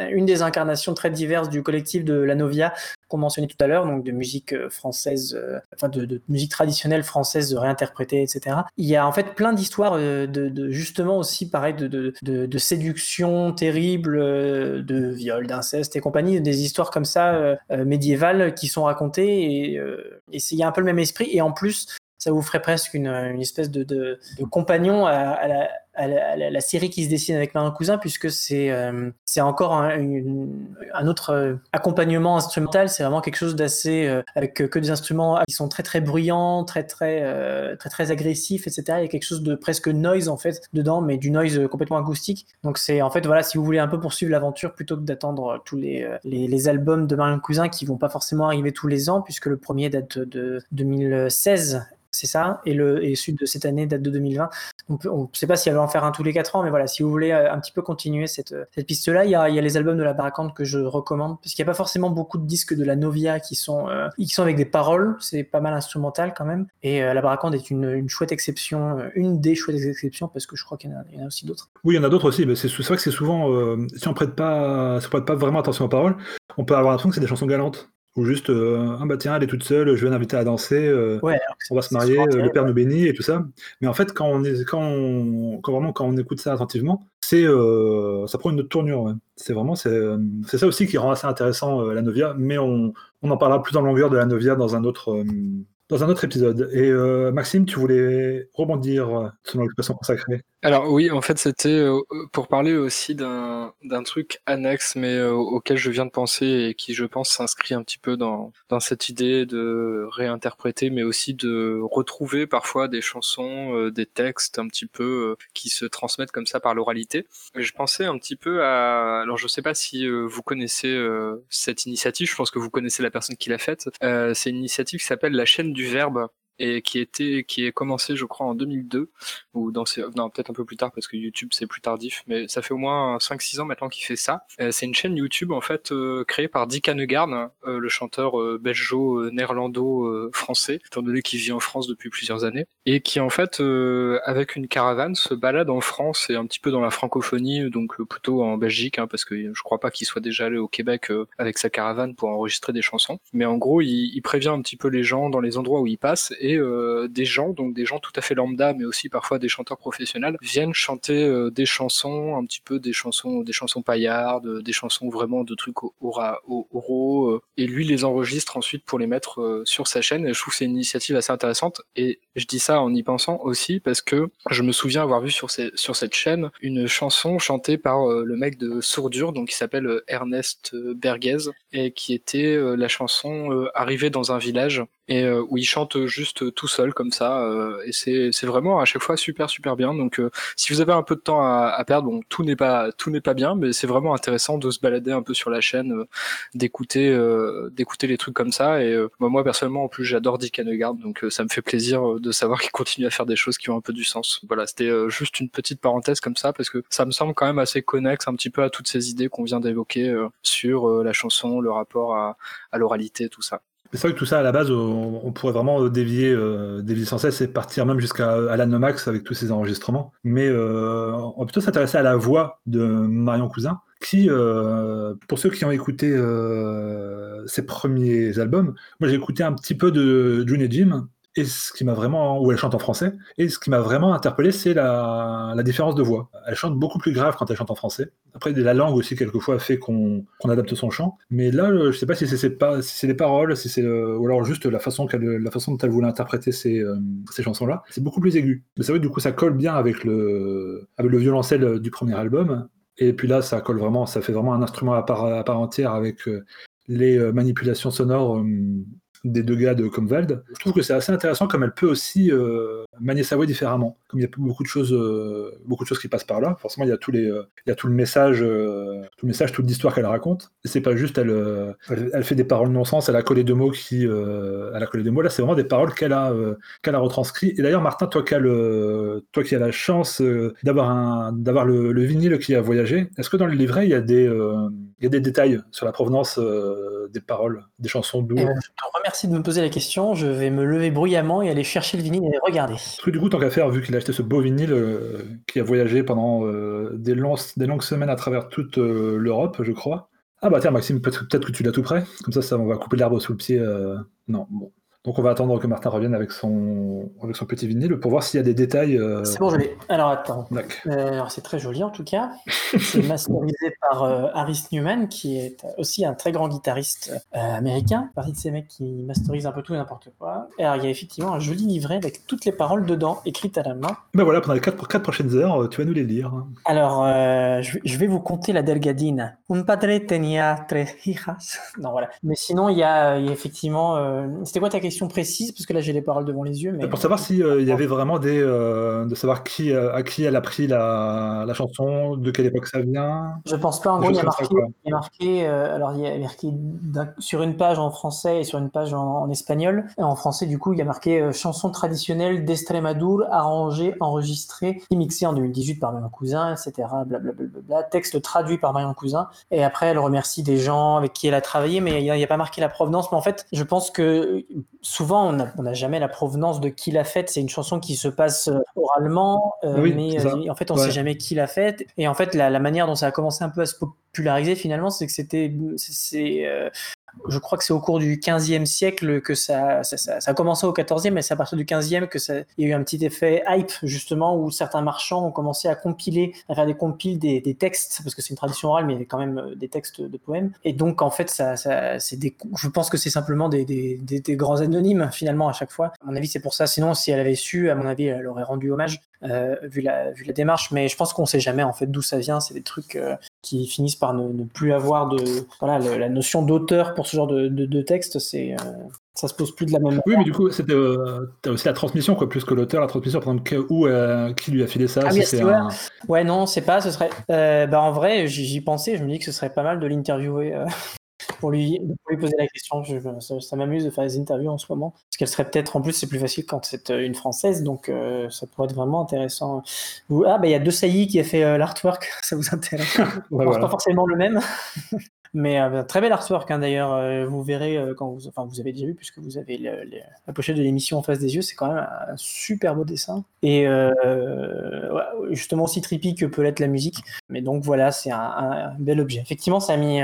Speaker 3: une des incarnations très diverses du collectif de La Novia, qu'on mentionnait tout à l'heure, donc de musique française, euh, enfin de, musique traditionnelle française réinterprétée, etc. Il y a en fait plein d'histoires de, justement aussi pareil de, de, séduction terrible, de viol, d'inceste et compagnie, des histoires comme ça euh, médiévales qui sont racontées euh, et il y a un peu le même esprit et en plus ça vous ferait presque une, espèce de, compagnon à, la, série qui se dessine avec Marin Cousin, puisque c'est euh, encore un, autre euh, accompagnement instrumental. C'est vraiment quelque chose d'assez euh, avec que des instruments qui sont très très bruyants, très très euh, très très agressifs, etc. Il y a quelque chose de presque noise en fait dedans, mais du noise complètement acoustique. Donc c'est en fait voilà, si vous voulez un peu poursuivre l'aventure plutôt que d'attendre tous les albums de Marin Cousin qui vont pas forcément arriver tous les ans, puisque le premier date de 2016 c'est ça, et le et sud de cette année date de 2020. On ne sait pas si elle va en faire un tous les quatre ans, mais voilà, si vous voulez un petit peu continuer cette, cette piste-là, il y a, y a les albums de la Barakante que je recommande, parce qu'il n'y a pas forcément beaucoup de disques de la Novia qui sont, euh, qui sont avec des paroles, c'est pas mal instrumental quand même, et euh, la Barakante est une, une, chouette exception, une des chouettes exceptions, parce que je crois qu'il y, en a aussi d'autres.
Speaker 2: Oui, il y en a d'autres aussi, mais c'est vrai que c'est souvent, euh, si on prête si prête pas vraiment attention aux paroles, on peut avoir l'impression que c'est des chansons galantes. Ou juste, euh, ah bah tiens, elle est toute seule, je vais l'inviter à danser, euh,
Speaker 3: ouais,
Speaker 2: on va se marier, euh, le père nous bénit et tout ça. Mais en fait, quand on, est, quand on, quand vraiment, quand on écoute ça attentivement, c'est, euh, ça prend une autre tournure. Ouais. C'est vraiment, c'est, c'est ça aussi qui rend assez intéressant la Novia, mais on, on en parlera plus en longueur de la Novia dans un autre, dans un autre épisode. Et euh, Maxime, tu voulais rebondir sur l'expression consacrée
Speaker 4: Alors oui, en fait, c'était pour parler aussi d'un truc annexe, mais auquel je viens de penser et qui, je pense, s'inscrit un petit peu dans, cette idée de réinterpréter, mais aussi de retrouver parfois des chansons, des textes un petit peu qui se transmettent comme ça par l'oralité. Je pensais un petit peu à... Alors je sais pas si vous connaissez cette initiative, je pense que vous connaissez la personne qui l'a faite. C'est une initiative qui s'appelle la chaîne du verbe et qui était qui est commencé je crois en 2002 ou dans ces, non peut-être un peu plus tard parce que YouTube c'est plus tardif mais ça fait au moins 5 6 ans maintenant qu'il fait ça. Euh, c'est une chaîne YouTube en fait euh, créée par Dick Hanegard euh, le chanteur belgeo néerlando français étant donné qu'il vit en France depuis plusieurs années et qui en fait avec une caravane se balade en France et un petit peu dans la francophonie donc plutôt en Belgique hein, parce que je crois pas qu'il soit déjà allé au Québec avec sa caravane pour enregistrer des chansons. Mais en gros il, il prévient un petit peu les gens dans les endroits où il passe euh, des gens, donc des gens tout à fait lambda, mais aussi parfois des chanteurs professionnels, viennent chanter euh, des chansons, un petit peu des chansons, des chansons paillardes, des chansons vraiment de trucs oraux, euh, et lui les enregistre ensuite pour les mettre sur sa chaîne. Et je trouve que c'est une initiative assez intéressante. Et je dis ça en y pensant aussi parce que je me souviens avoir vu sur, ces, sur cette chaîne une chanson chantée par le mec de Sourdure, donc qui s'appelle Ernest Berguez, et qui était la chanson Arrivé dans un village et euh, où il chante juste tout seul comme ça euh, et c'est vraiment à chaque fois super super bien. Donc euh, si vous avez un peu de temps à, à perdre bon tout n'est pas tout n'est pas bien mais c'est vraiment intéressant de se balader un peu sur la chaîne d'écouter d'écouter les trucs comme ça. Et moi personnellement en plus j'adore Dick Hanegard donc ça me fait plaisir de savoir qu'il continue à faire des choses qui ont un peu du sens. Voilà c'était juste une petite parenthèse comme ça parce que ça me semble quand même assez connexe un petit peu à toutes ces idées qu'on vient d'évoquer sur la chanson le rapport à, à l'oralité tout ça
Speaker 2: c'est vrai que tout ça, à la base, on, pourrait vraiment dévier, euh, dévier sans cesse et partir même jusqu'à Alan Nomax avec tous ses enregistrements. Mais euh, on va plutôt s'intéresser à la voix de Marion Cousin, qui, euh, pour ceux qui ont écouté ses premiers albums, moi j'ai écouté un petit peu de June et Jim, et ce qui m'a vraiment, où elle chante en français, et ce qui m'a vraiment interpellé, c'est la, différence de voix. Elle chante beaucoup plus grave quand elle chante en français. Après, la langue aussi, quelquefois, fait qu'on adapte son chant. Mais là, je sais pas si c'est si les paroles, ou alors juste la façon, la façon dont elle voulait interpréter ces, euh, ces chansons-là. C'est beaucoup plus aigu. Mais c'est vrai du coup, ça colle bien avec le, violoncelle du premier album. Et puis là, ça colle vraiment, ça fait vraiment un instrument à part, entière avec euh, les euh, manipulations sonores des deux gars de Comvald. Je trouve que c'est assez intéressant comme elle peut aussi euh, manier sa voix différemment. Comme il y a beaucoup de choses, euh, beaucoup de choses qui passent par là. Forcément, il y a, euh, tout le message, tout le message, toute l'histoire qu'elle raconte. Et c'est pas juste, elle, fait des paroles non-sens, elle a collé deux mots qui, elle a collé deux mots. Là, c'est vraiment des paroles qu'elle a, qu'elle a retranscrit. Et d'ailleurs, Martin, toi qui as la chance d'avoir un, d'avoir le, le, vinyle qui a voyagé, est-ce que dans le livret, il y a des, il y a des détails sur la provenance des paroles, des chansons d'où?
Speaker 3: Eh ben, Je te remercie de me poser la question. Je vais me lever bruyamment et aller chercher le vinyle et regarder.
Speaker 2: Parce que du coup, tant qu'à faire, vu qu'il a acheté ce beau vinyle euh, qui a voyagé pendant euh, des, longues semaines à travers toute euh, l'Europe, je crois. Ah bah tiens, Maxime, peut-être que tu l'as tout prêt. Comme ça, ça, on va couper l'arbre sous le pied. Non, bon. Donc on va attendre que Martin revienne avec son, avec son petit vinyle pour voir s'il y a des détails. Euh,
Speaker 3: c'est bon, je l'ai. Alors attends. Euh, alors c'est très joli en tout cas. c'est *laughs* masterisé par euh, Harris Newman, qui est aussi un très grand guitariste américain. Partie de ces mecs qui masterisent un peu tout et n'importe quoi. Et alors il y a effectivement un joli livret avec toutes les paroles dedans, écrites à la main.
Speaker 2: Ben voilà, pendant les 4, quatre prochaines heures, tu vas nous les lire.
Speaker 3: Alors je, vais vous conter la Delgadine. Un padre tenía tres hijas. Non voilà. Mais sinon il y a, il y a effectivement. C'était quoi ta question? Précise parce que là j'ai les paroles devant les yeux. Mais...
Speaker 2: Pour savoir s'il euh, y avait vraiment des. Euh, de savoir qui, euh, à qui elle a pris la, la, chanson, de quelle époque ça vient.
Speaker 3: Je pense pas. En gros, il y a marqué. Il y a marqué alors, il y a marqué sur une page en français et sur une page en, espagnol. Et en français, du coup, il y a marqué chanson traditionnelle d'Estremadure, arrangée, enregistrée et mixée en 2018 par Marion Cousin, etc. Blablabla. Texte traduit par Marion Cousin. Et après, elle remercie des gens avec qui elle a travaillé, mais il n'y a, a, pas marqué la provenance. Mais en fait, je pense que souvent, on n'a jamais la provenance de qui l'a faite. C'est une chanson qui se passe euh, oralement, euh, mais euh, en fait, on ne sait jamais qui l'a faite. Et en fait, la, manière dont ça a commencé un peu à se populariser, finalement, c'est que c'était, c'est je crois que c'est au cours du 15e siècle que ça, ça, ça, a commencé au 14e, mais c'est à partir du 15e que ça, il y a eu un petit effet hype, justement, où certains marchands ont commencé à compiler, à faire des compiles des, des textes, parce que c'est une tradition orale, mais il y a quand même des textes de poèmes. Et donc, en fait, ça, ça c'est des, je pense que c'est simplement des, des, des, grands anonymes, finalement, à chaque fois. À mon avis, c'est pour ça. Sinon, si elle avait su, à mon avis, elle aurait rendu hommage, euh, vu, la, vu la démarche. Mais je pense qu'on sait jamais, en fait, d'où ça vient. C'est des trucs euh, qui finissent par ne, plus avoir de. Voilà, la notion d'auteur pour ce genre de, de, texte, c'est. Euh, ça se pose plus de la même manière.
Speaker 2: Oui, mais du coup, c'était aussi la transmission, quoi, plus que l'auteur, la transmission, par exemple, où, qui lui a filé ça
Speaker 3: ah, c'est un... Ouais, non, c'est pas, ce serait. bah, en vrai, j'y pensais, je me dis que ce serait pas mal de l'interviewer pour lui, lui poser la question. ça, m'amuse de faire des interviews en ce moment. Parce qu'elle serait peut-être, en plus, c'est plus facile quand c'est euh, une française, donc euh, ça pourrait être vraiment intéressant. Ah, bah il y a deux saillies qui a fait euh, l'artwork, *laughs* ça vous intéresse ouais, Pas forcément le même. *laughs* Mais très bel artwork hein, d'ailleurs. vous verrez quand vous, enfin vous avez déjà vu puisque vous avez la pochette de l'émission en face des yeux. C'est quand même un super beau dessin et justement aussi trippy que peut l'être la musique. Mais donc voilà, c'est un, un, bel objet. Effectivement, ça a mis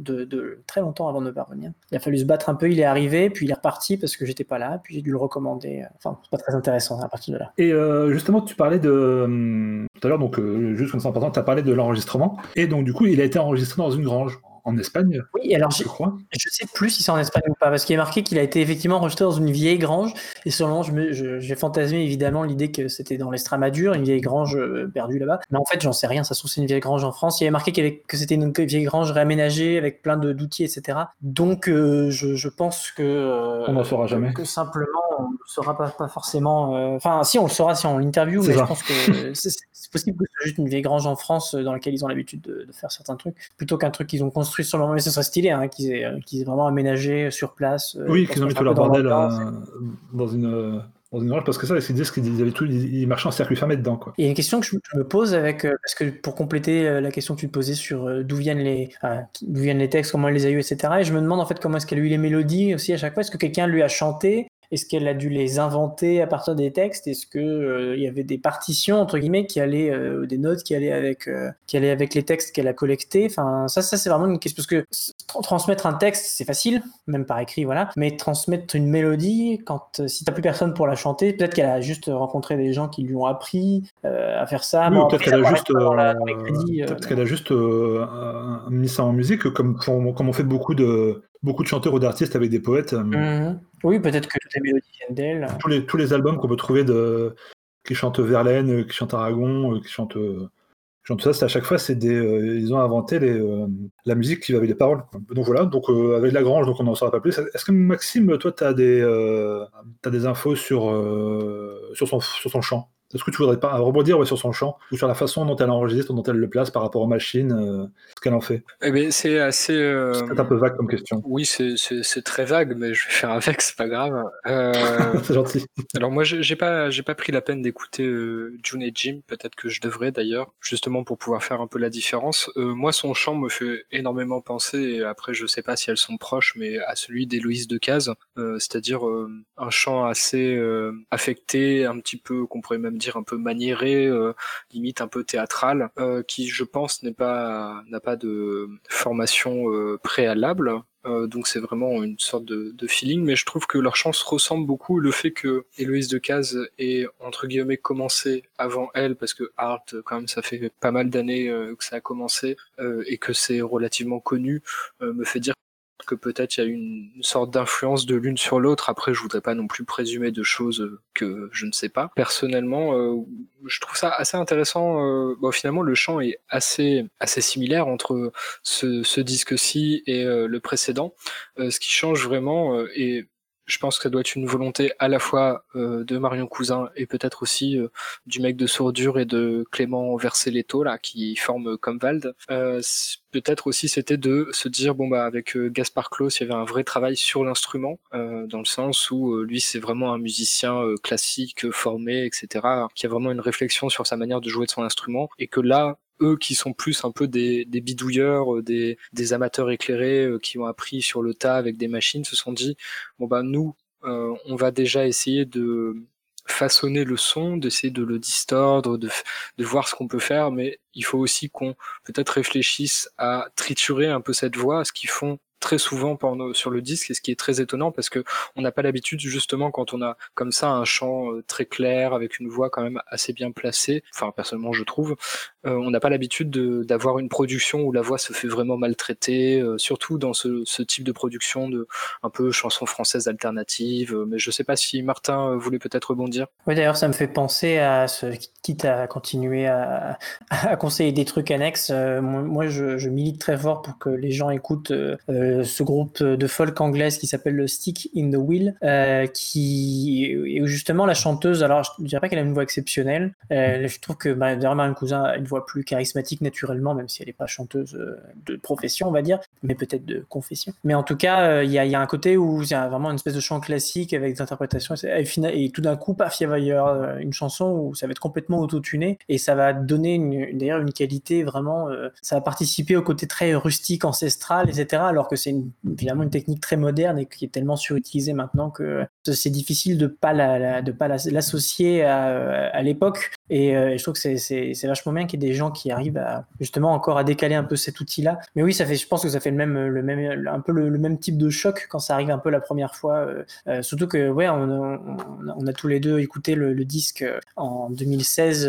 Speaker 3: de, très longtemps avant de me parvenir. Il a fallu se battre un peu, il est arrivé, puis il est reparti parce que j'étais pas là, puis j'ai dû le recommander. Enfin, c'est pas très intéressant à partir de là.
Speaker 2: Et euh, justement, tu parlais de. Hum, tout à l'heure, donc, euh, juste comme ça important, tu as parlé de l'enregistrement. Et donc, du coup, il a été enregistré dans une grange en Espagne
Speaker 3: Oui, alors je crois. Je sais plus si c'est en Espagne ou pas, parce qu'il est marqué qu'il a été effectivement enregistré dans une vieille grange. Et selon j'ai fantasmé évidemment l'idée que c'était dans l'Estramadure, une vieille grange euh, perdue là-bas. Mais en fait, j'en sais rien. Ça se trouve, c'est une vieille grange en France. Il y avait marqué avait, que c'était une vieille grange réaménagée avec plein d'outils, etc. Donc, euh, je, pense que. Euh,
Speaker 2: on n'en saura jamais.
Speaker 3: Que simplement, on ne saura pas, pas forcément. Enfin, si, on le saura si on l'interview, mais je pense que *laughs* c'est possible que ce soit juste une vieille grange en France dans laquelle ils ont l'habitude de, de, faire certains trucs, plutôt qu'un truc qu'ils ont construit sur le moment, mais ce serait stylé hein, qu'ils aient, aient, vraiment aménagé sur place.
Speaker 2: Euh, oui, qu'ils ont mis tout leur bordel euh, dans une euh, dans une parce que ça, ils disaient qu'ils avaient tout, ils marchaient en circuit fermé dedans. Quoi.
Speaker 3: Il y a une question que je, me pose avec, parce que pour compléter la question que tu te posais sur d'où viennent les, d'où viennent les textes, comment elle les a eu, etc. Et je me demande en fait comment est-ce qu'elle a eu les mélodies aussi à chaque fois? Est-ce que quelqu'un lui a chanté? Est-ce qu'elle a dû les inventer à partir des textes? Est-ce que euh, il y avait des partitions entre guillemets qui allaient, euh, des notes qui allaient avec, euh, qui allaient avec les textes qu'elle a collectés? Enfin, ça, ça c'est vraiment une question parce que transmettre un texte c'est facile, même par écrit, voilà. Mais transmettre une mélodie, quand si t'as plus personne pour la chanter, peut-être qu'elle a juste rencontré des gens qui lui ont appris à faire ça.
Speaker 2: peut-être qu'elle a, juste, peut-être qu'elle a juste mis ça en musique, comme, comme on fait beaucoup de beaucoup de chanteurs ou d'artistes avec des poètes. Euh,
Speaker 3: mhm. Oui, peut-être que toutes les mélodies viennent d'elle.
Speaker 2: Tous les, tous les albums qu'on peut trouver de, qui chantent Verlaine, qui chantent Aragon, euh, qui chantent, chantent ça, c'est à chaque fois, c'est des, euh, ils ont inventé les, la musique qui va avec les paroles. Donc voilà, donc avec Lagrange, donc on n'en saura pas plus. Est-ce que Maxime, toi, tu as, des, as des infos sur, sur, son, sur son chant? Est-ce que tu voudrais pas rebondir sur son chant ou sur la façon dont elle enregistre, dont elle le place par rapport aux machines, euh, ce qu'elle en fait?
Speaker 4: Eh bien, C'est assez. Euh,
Speaker 2: c'est un peu vague comme question.
Speaker 4: Oui, c'est, très vague, mais je vais faire avec, c'est pas grave. Euh, *laughs*
Speaker 2: c'est gentil.
Speaker 4: Alors moi, j'ai pas, pas pris la peine d'écouter June et Jim. Peut-être que je devrais d'ailleurs, justement pour pouvoir faire un peu la différence. moi, son chant me fait énormément penser. Et après, je sais pas si elles sont proches, mais à celui d'Héloïse Decazes, c'est-à-dire un chant assez affecté, un petit peu qu'on pourrait même dire un peu maniéré, euh, limite un peu théâtral, euh, qui je pense n'est pas n'a pas de formation euh, préalable. donc c'est vraiment une sorte de, feeling, mais je trouve que leur chance ressemble beaucoup. Le fait que Héloïse Decazes ait entre guillemets commencé avant elle, parce que Art quand même ça fait pas mal d'années que ça a commencé et que c'est relativement connu, me fait dire que peut-être il y a une, sorte d'influence de l'une sur l'autre. Après, je voudrais pas non plus présumer de choses que je ne sais pas. Personnellement, euh, je trouve ça assez intéressant. Euh, bon, finalement, le chant est assez assez similaire entre ce, disque-ci et euh, le précédent. ce qui change vraiment et je pense que ça doit être une volonté à la fois euh, de Marion Cousin et peut-être aussi euh, du mec de Sourdure et de Clément Verseletto là qui forment Comvald. Euh, peut-être aussi c'était de se dire bon bah avec Gaspard Klaus il y avait un vrai travail sur l'instrument dans le sens où lui c'est vraiment un musicien classique formé etc qui a vraiment une réflexion sur sa manière de jouer de son instrument et que là eux qui sont plus un peu des, bidouilleurs, euh, des, amateurs éclairés euh, qui ont appris sur le tas avec des machines, se sont dit bon bah nous euh, on va déjà essayer de façonner le son, d'essayer de le distordre, de, de voir ce qu'on peut faire, mais il faut aussi qu'on peut-être réfléchisse à triturer un peu cette voix, ce qu'ils font très souvent sur le disque et ce qui est très étonnant parce que on n'a pas l'habitude justement quand on a comme ça un chant euh, très clair avec une voix quand même assez bien placée. Enfin personnellement je trouve, euh, on n'a pas l'habitude d'avoir une production où la voix se fait vraiment maltraiter, euh, surtout dans ce, type de production de un peu chanson française alternative. mais je sais pas si Martin voulait peut-être rebondir.
Speaker 3: Oui d'ailleurs ça me fait penser à ce quitte à continuer à, conseiller des trucs annexes. moi je, milite très fort pour que les gens écoutent ce groupe de folk anglaise qui s'appelle le Stick in the Wheel, euh, qui et justement la chanteuse, alors je dirais pas qu'elle a une voix exceptionnelle, euh, je trouve que bah, Marine Cousin a une voix plus charismatique naturellement, même si elle n'est pas chanteuse euh, de profession, on va dire, mais peut-être de confession. Mais en tout cas, il y, a un côté où il y a vraiment une espèce de chant classique avec des interprétations, et, et tout d'un coup, paf, il va y avoir une chanson où ça va être complètement autotuné, et ça va donner d'ailleurs une qualité vraiment, ça va participer au côté très rustique, ancestral, etc., alors que c'est finalement une technique très moderne et qui est tellement surutilisée maintenant que c'est difficile de pas pas l'associer à l'époque. Et euh, je trouve que c'est vachement bien qu'il y ait des gens qui arrivent à justement encore à décaler un peu cet outil-là. Mais oui, ça fait, je pense que ça fait le même, le même, un peu le, même type de choc quand ça arrive un peu la première fois. Euh, euh, surtout que ouais, on, on, a tous les deux écouté le, disque en 2016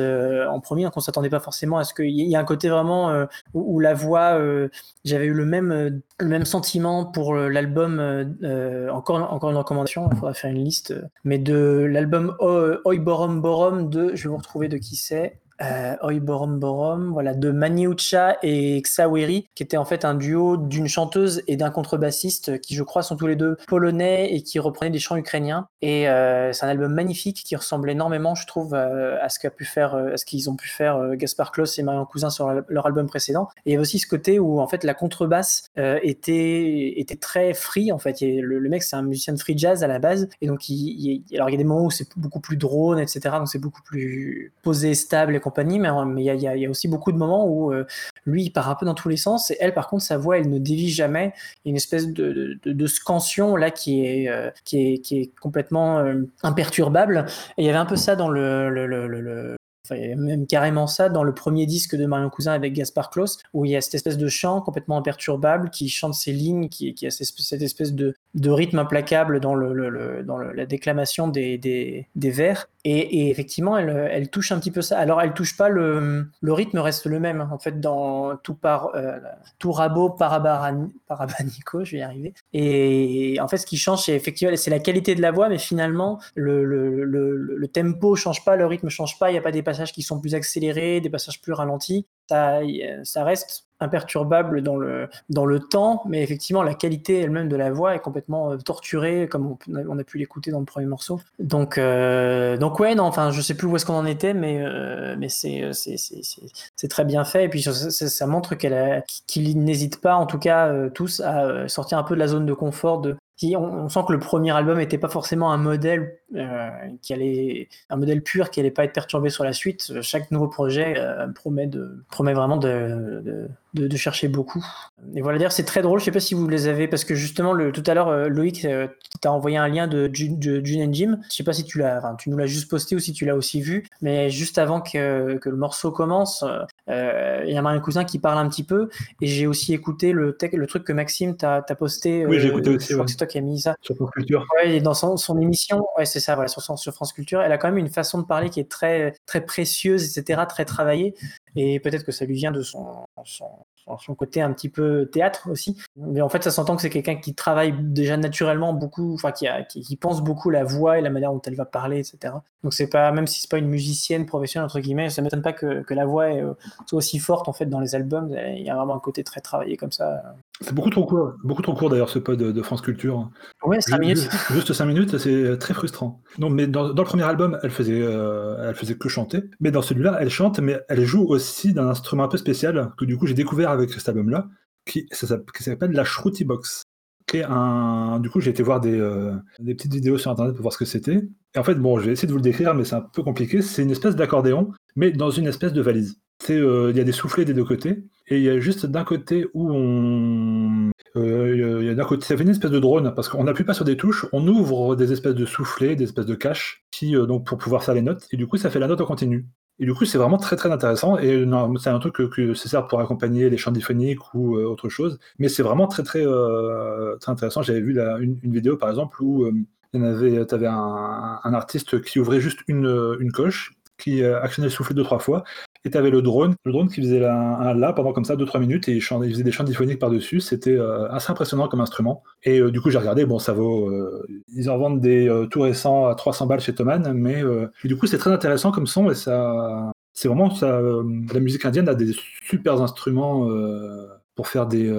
Speaker 3: en premier, donc on s'attendait pas forcément à ce qu'il y ait un côté vraiment où, où, la voix, j'avais eu le même, le même sentiment pour l'album encore, encore une recommandation. Il faudra faire une liste, mais de l'album Oi Borom Borom de, je vais vous retrouver de qui c'est euh, Oi Borom Borom, voilà, de Maniucha et Xaweri, qui était en fait un duo d'une chanteuse et d'un contrebassiste qui, je crois, sont tous les deux polonais et qui reprenaient des chants ukrainiens. Et euh, c'est un album magnifique qui ressemble énormément, je trouve, euh, à ce qu'a pu faire, à ce qu'ils ont pu faire Gaspard Kloss et Marion Cousin sur leur album précédent. Et il y a aussi ce côté où en fait la contrebasse était était très free en fait. le, le, mec c'est un musicien de free jazz à la base et donc il, alors il y a des moments où c'est beaucoup plus drone etc. Donc c'est beaucoup plus posé, stable et compagnie, mais il y, a, aussi beaucoup de moments où euh, lui, il part un peu dans tous les sens, et elle, par contre, sa voix, elle ne dévie jamais. Il y a une espèce de, scansion là qui est, euh, qui est, qui est complètement euh, imperturbable. Et il y avait un peu ça dans le, même carrément ça dans le premier disque de Marion Cousin avec Gaspard Klaus, où il y a cette espèce de chant complètement imperturbable qui chante ses lignes, qui, a cette espèce de, rythme implacable dans, le, dans la déclamation des vers. Et, effectivement, elle, touche un petit peu ça. Alors, elle touche pas le, rythme reste le même. En fait, dans tout par euh, tout rabot parabanico, je vais y arriver. Et en fait, ce qui change, c'est effectivement c'est la qualité de la voix, mais finalement, le, le, le, le tempo change pas, le rythme change pas. Il n'y a pas des passages qui sont plus accélérés, des passages plus ralentis ça, reste imperturbable dans le, dans le temps, mais effectivement, la qualité elle-même de la voix est complètement euh, torturée, comme on, a pu l'écouter dans le premier morceau. Donc, euh, donc ouais, non, enfin, je sais plus où est-ce qu'on en était, mais, euh, mais c'est, c'est, très bien fait. Et puis, ça, montre qu'elle qu'il n'hésite pas, en tout cas, tous, à sortir un peu de la zone de confort de, on, sent que le premier album n'était pas forcément un modèle qui allait, un modèle pur qui allait pas être perturbé sur la suite. Chaque nouveau projet euh, promet de, promet vraiment de, de, chercher beaucoup. Et voilà, d'ailleurs, c'est très drôle. Je sais pas si vous les avez, parce que justement, le, tout à l'heure, euh, Loïc euh, t'a envoyé un lien de June, and Jim. Je sais pas si tu l'as, enfin, tu nous l'as juste posté ou si tu l'as aussi vu, mais juste avant que, que le morceau commence, euh, il y a un cousin qui parle un petit peu, et j'ai aussi écouté le, le truc que Maxime t'a posté.
Speaker 2: Oui, j'ai écouté aussi.
Speaker 3: Je crois que c'est toi qui as mis ça.
Speaker 2: Sur France Culture.
Speaker 3: Ouais, dans son, son émission, ouais, c'est ça, voilà, sur, France Culture, elle a quand même une façon de parler qui est très, très précieuse, etc., très travaillée. Et peut-être que ça lui vient de son, son, côté un petit peu théâtre aussi. Mais en fait, ça s'entend que c'est quelqu'un qui travaille déjà naturellement beaucoup, enfin qui, a, qui, pense beaucoup la voix et la manière dont elle va parler, etc. Donc c'est pas, même si c'est pas une musicienne professionnelle entre guillemets, ça m'étonne pas que, que, la voix euh, soit aussi forte en fait dans les albums. Il y a vraiment un côté très travaillé comme ça.
Speaker 2: C'est beaucoup trop court, beaucoup trop court d'ailleurs ce pod de, France Culture.
Speaker 3: Ouais, 5 minutes.
Speaker 2: Juste 5 minutes, c'est très frustrant. Non, mais dans, le premier album, elle faisait, euh, elle faisait que chanter. Mais dans celui-là, elle chante, mais elle joue aussi d'un instrument un peu spécial que du coup j'ai découvert avec cet album-là, qui, s'appelle la Shruti Box. Qui est un... Du coup, j'ai été voir des, euh, des, petites vidéos sur internet pour voir ce que c'était. Et en fait, bon, je vais essayer de vous le décrire, mais c'est un peu compliqué. C'est une espèce d'accordéon, mais dans une espèce de valise. Euh, il y a des soufflets des deux côtés, et il y a juste d'un côté où on. Euh, y a d'un côté, ça fait une espèce de drone, parce qu'on n'appuie pas sur des touches, on ouvre des espèces de soufflets, des espèces de caches, qui, donc pour pouvoir faire les notes, et du coup, ça fait la note en continu. Et du coup, c'est vraiment très très intéressant. Et c'est un truc que, que sert pour accompagner les chants diphoniques ou autre chose. Mais c'est vraiment très très, très intéressant. J'avais vu une, vidéo par exemple où il en avait, tu avais un, artiste qui ouvrait juste une, une coche qui actionnait le soufflet deux trois fois et tu avais le drone, le drone qui faisait un, la pendant comme ça 2-3 minutes et il, faisait des chants diphoniques par-dessus. C'était euh, assez impressionnant comme instrument. Et euh, du coup, j'ai regardé, bon, ça vaut. Euh, ils en vendent des tout récents à 300 balles chez Thomann, mais du coup, c'est très intéressant comme son et ça. C'est vraiment ça. la musique indienne a des super instruments pour faire des,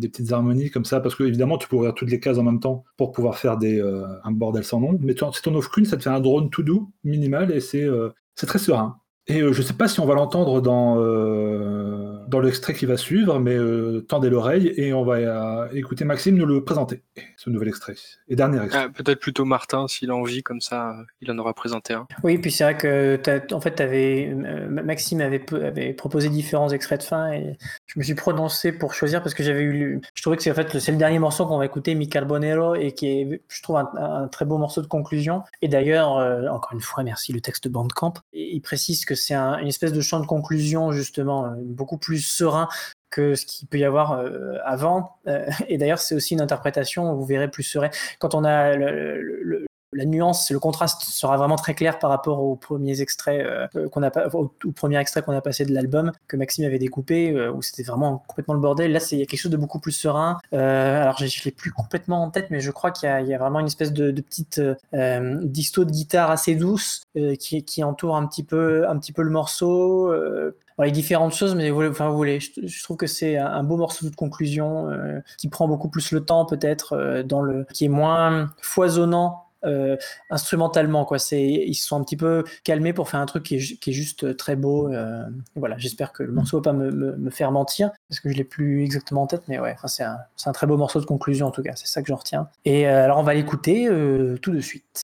Speaker 2: petites harmonies comme ça, parce que évidemment tu peux ouvrir toutes les cases en même temps pour pouvoir faire des, un bordel sans nom, mais si ton offres qu'une, ça te fait un drone tout doux, minimal, et c'est c'est très serein. Et euh, je ne sais pas si on va l'entendre dans, euh, dans l'extrait qui va suivre, mais euh, tendez l'oreille et on va écouter Maxime nous le présenter, ce nouvel extrait. Et dernier extrait.
Speaker 4: Ah, peut-être plutôt Martin, s'il a envie, comme ça, il en aura présenté un.
Speaker 5: Oui, puis c'est vrai que en fait, avais, Maxime avait, avait, proposé différents extraits de fin et je me suis prononcé pour choisir parce que j'avais eu. Je trouvais que c'est en fait, le dernier morceau qu'on va écouter, Mi Carbonero, et qui est, je trouve, un, très beau morceau de conclusion. Et d'ailleurs, encore une fois, merci le texte Bandcamp. Et il précise que c'est une espèce de chant de conclusion, justement, euh, beaucoup plus serein que ce qu'il peut y avoir euh, avant. Euh, et d'ailleurs, c'est aussi une interprétation, vous verrez, plus serein. Quand on a le, la nuance, le contraste sera vraiment très clair par rapport aux premiers extraits euh, qu'on a au, premier extrait qu'on a passé de l'album que Maxime avait découpé euh, où c'était vraiment complètement le bordel. Là, il y a quelque chose de beaucoup plus serein. Euh, alors, je, l'ai plus complètement en tête, mais je crois qu'il y, a vraiment une espèce de, petite disto de guitare assez douce qui, entoure un petit peu, un petit peu le morceau. les différentes choses, mais enfin, vous voulez, je, trouve que c'est un beau morceau de conclusion qui prend beaucoup plus le temps peut-être dans le, qui est moins foisonnant euh, instrumentalement quoi. Ils se sont un petit peu calmés pour faire un truc qui est, qui est juste très beau euh, voilà. J'espère que le morceau va pas me, me, faire mentir parce que je l'ai plus exactement en tête mais ouais c'est un, un, très beau morceau de conclusion en tout cas. C'est ça que j'en retiens. Et euh, alors on va l'écouter tout de suite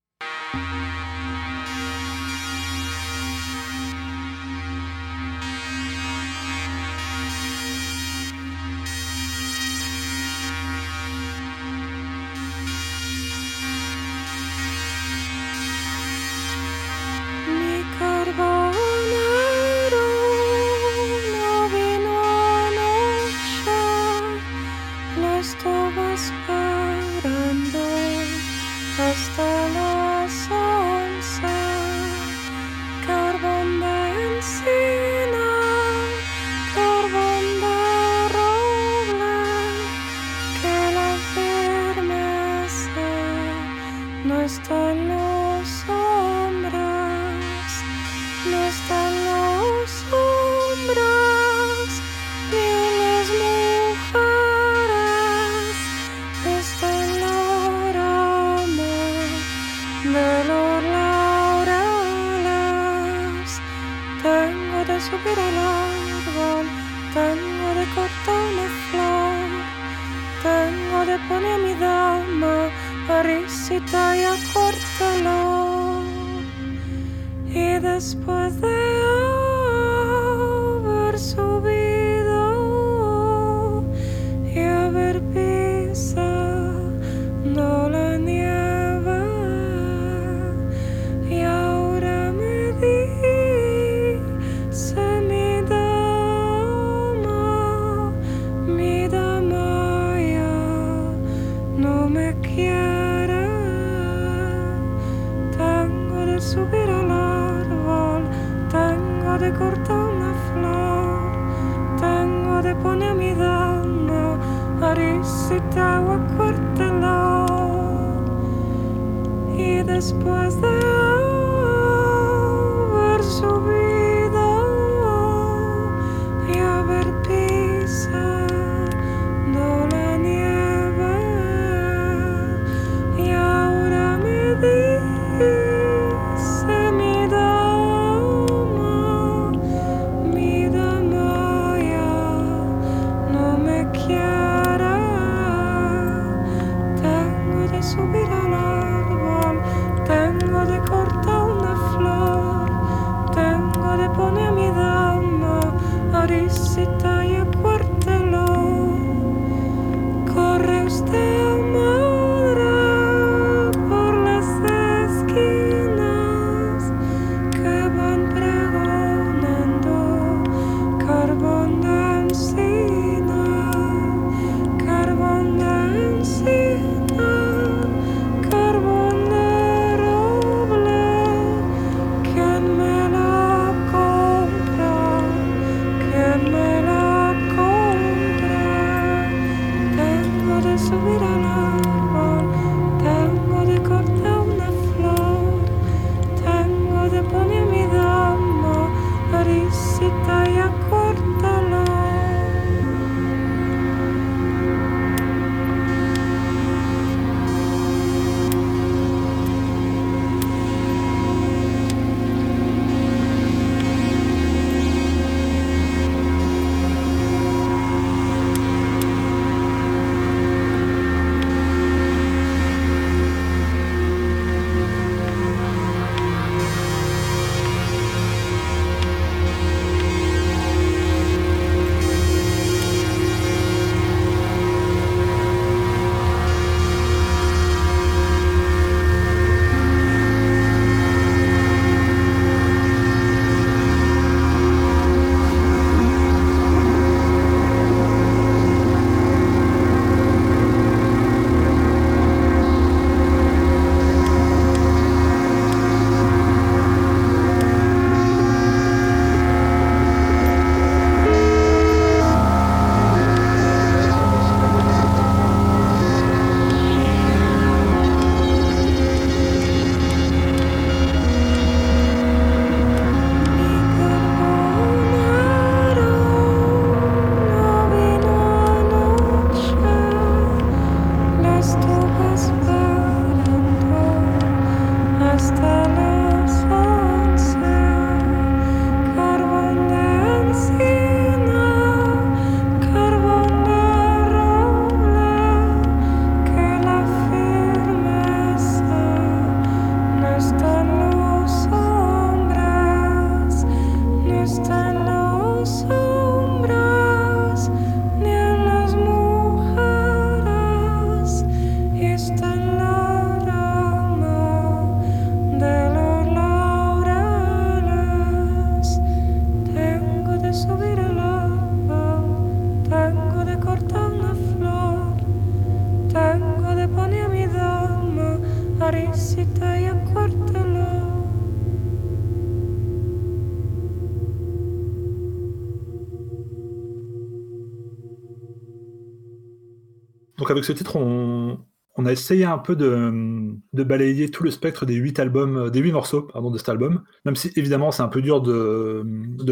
Speaker 2: ce titre, on, a essayé un peu de, balayer tout le spectre des huit albums, des huit morceaux pardon, de cet album, même si évidemment c'est un peu dur de,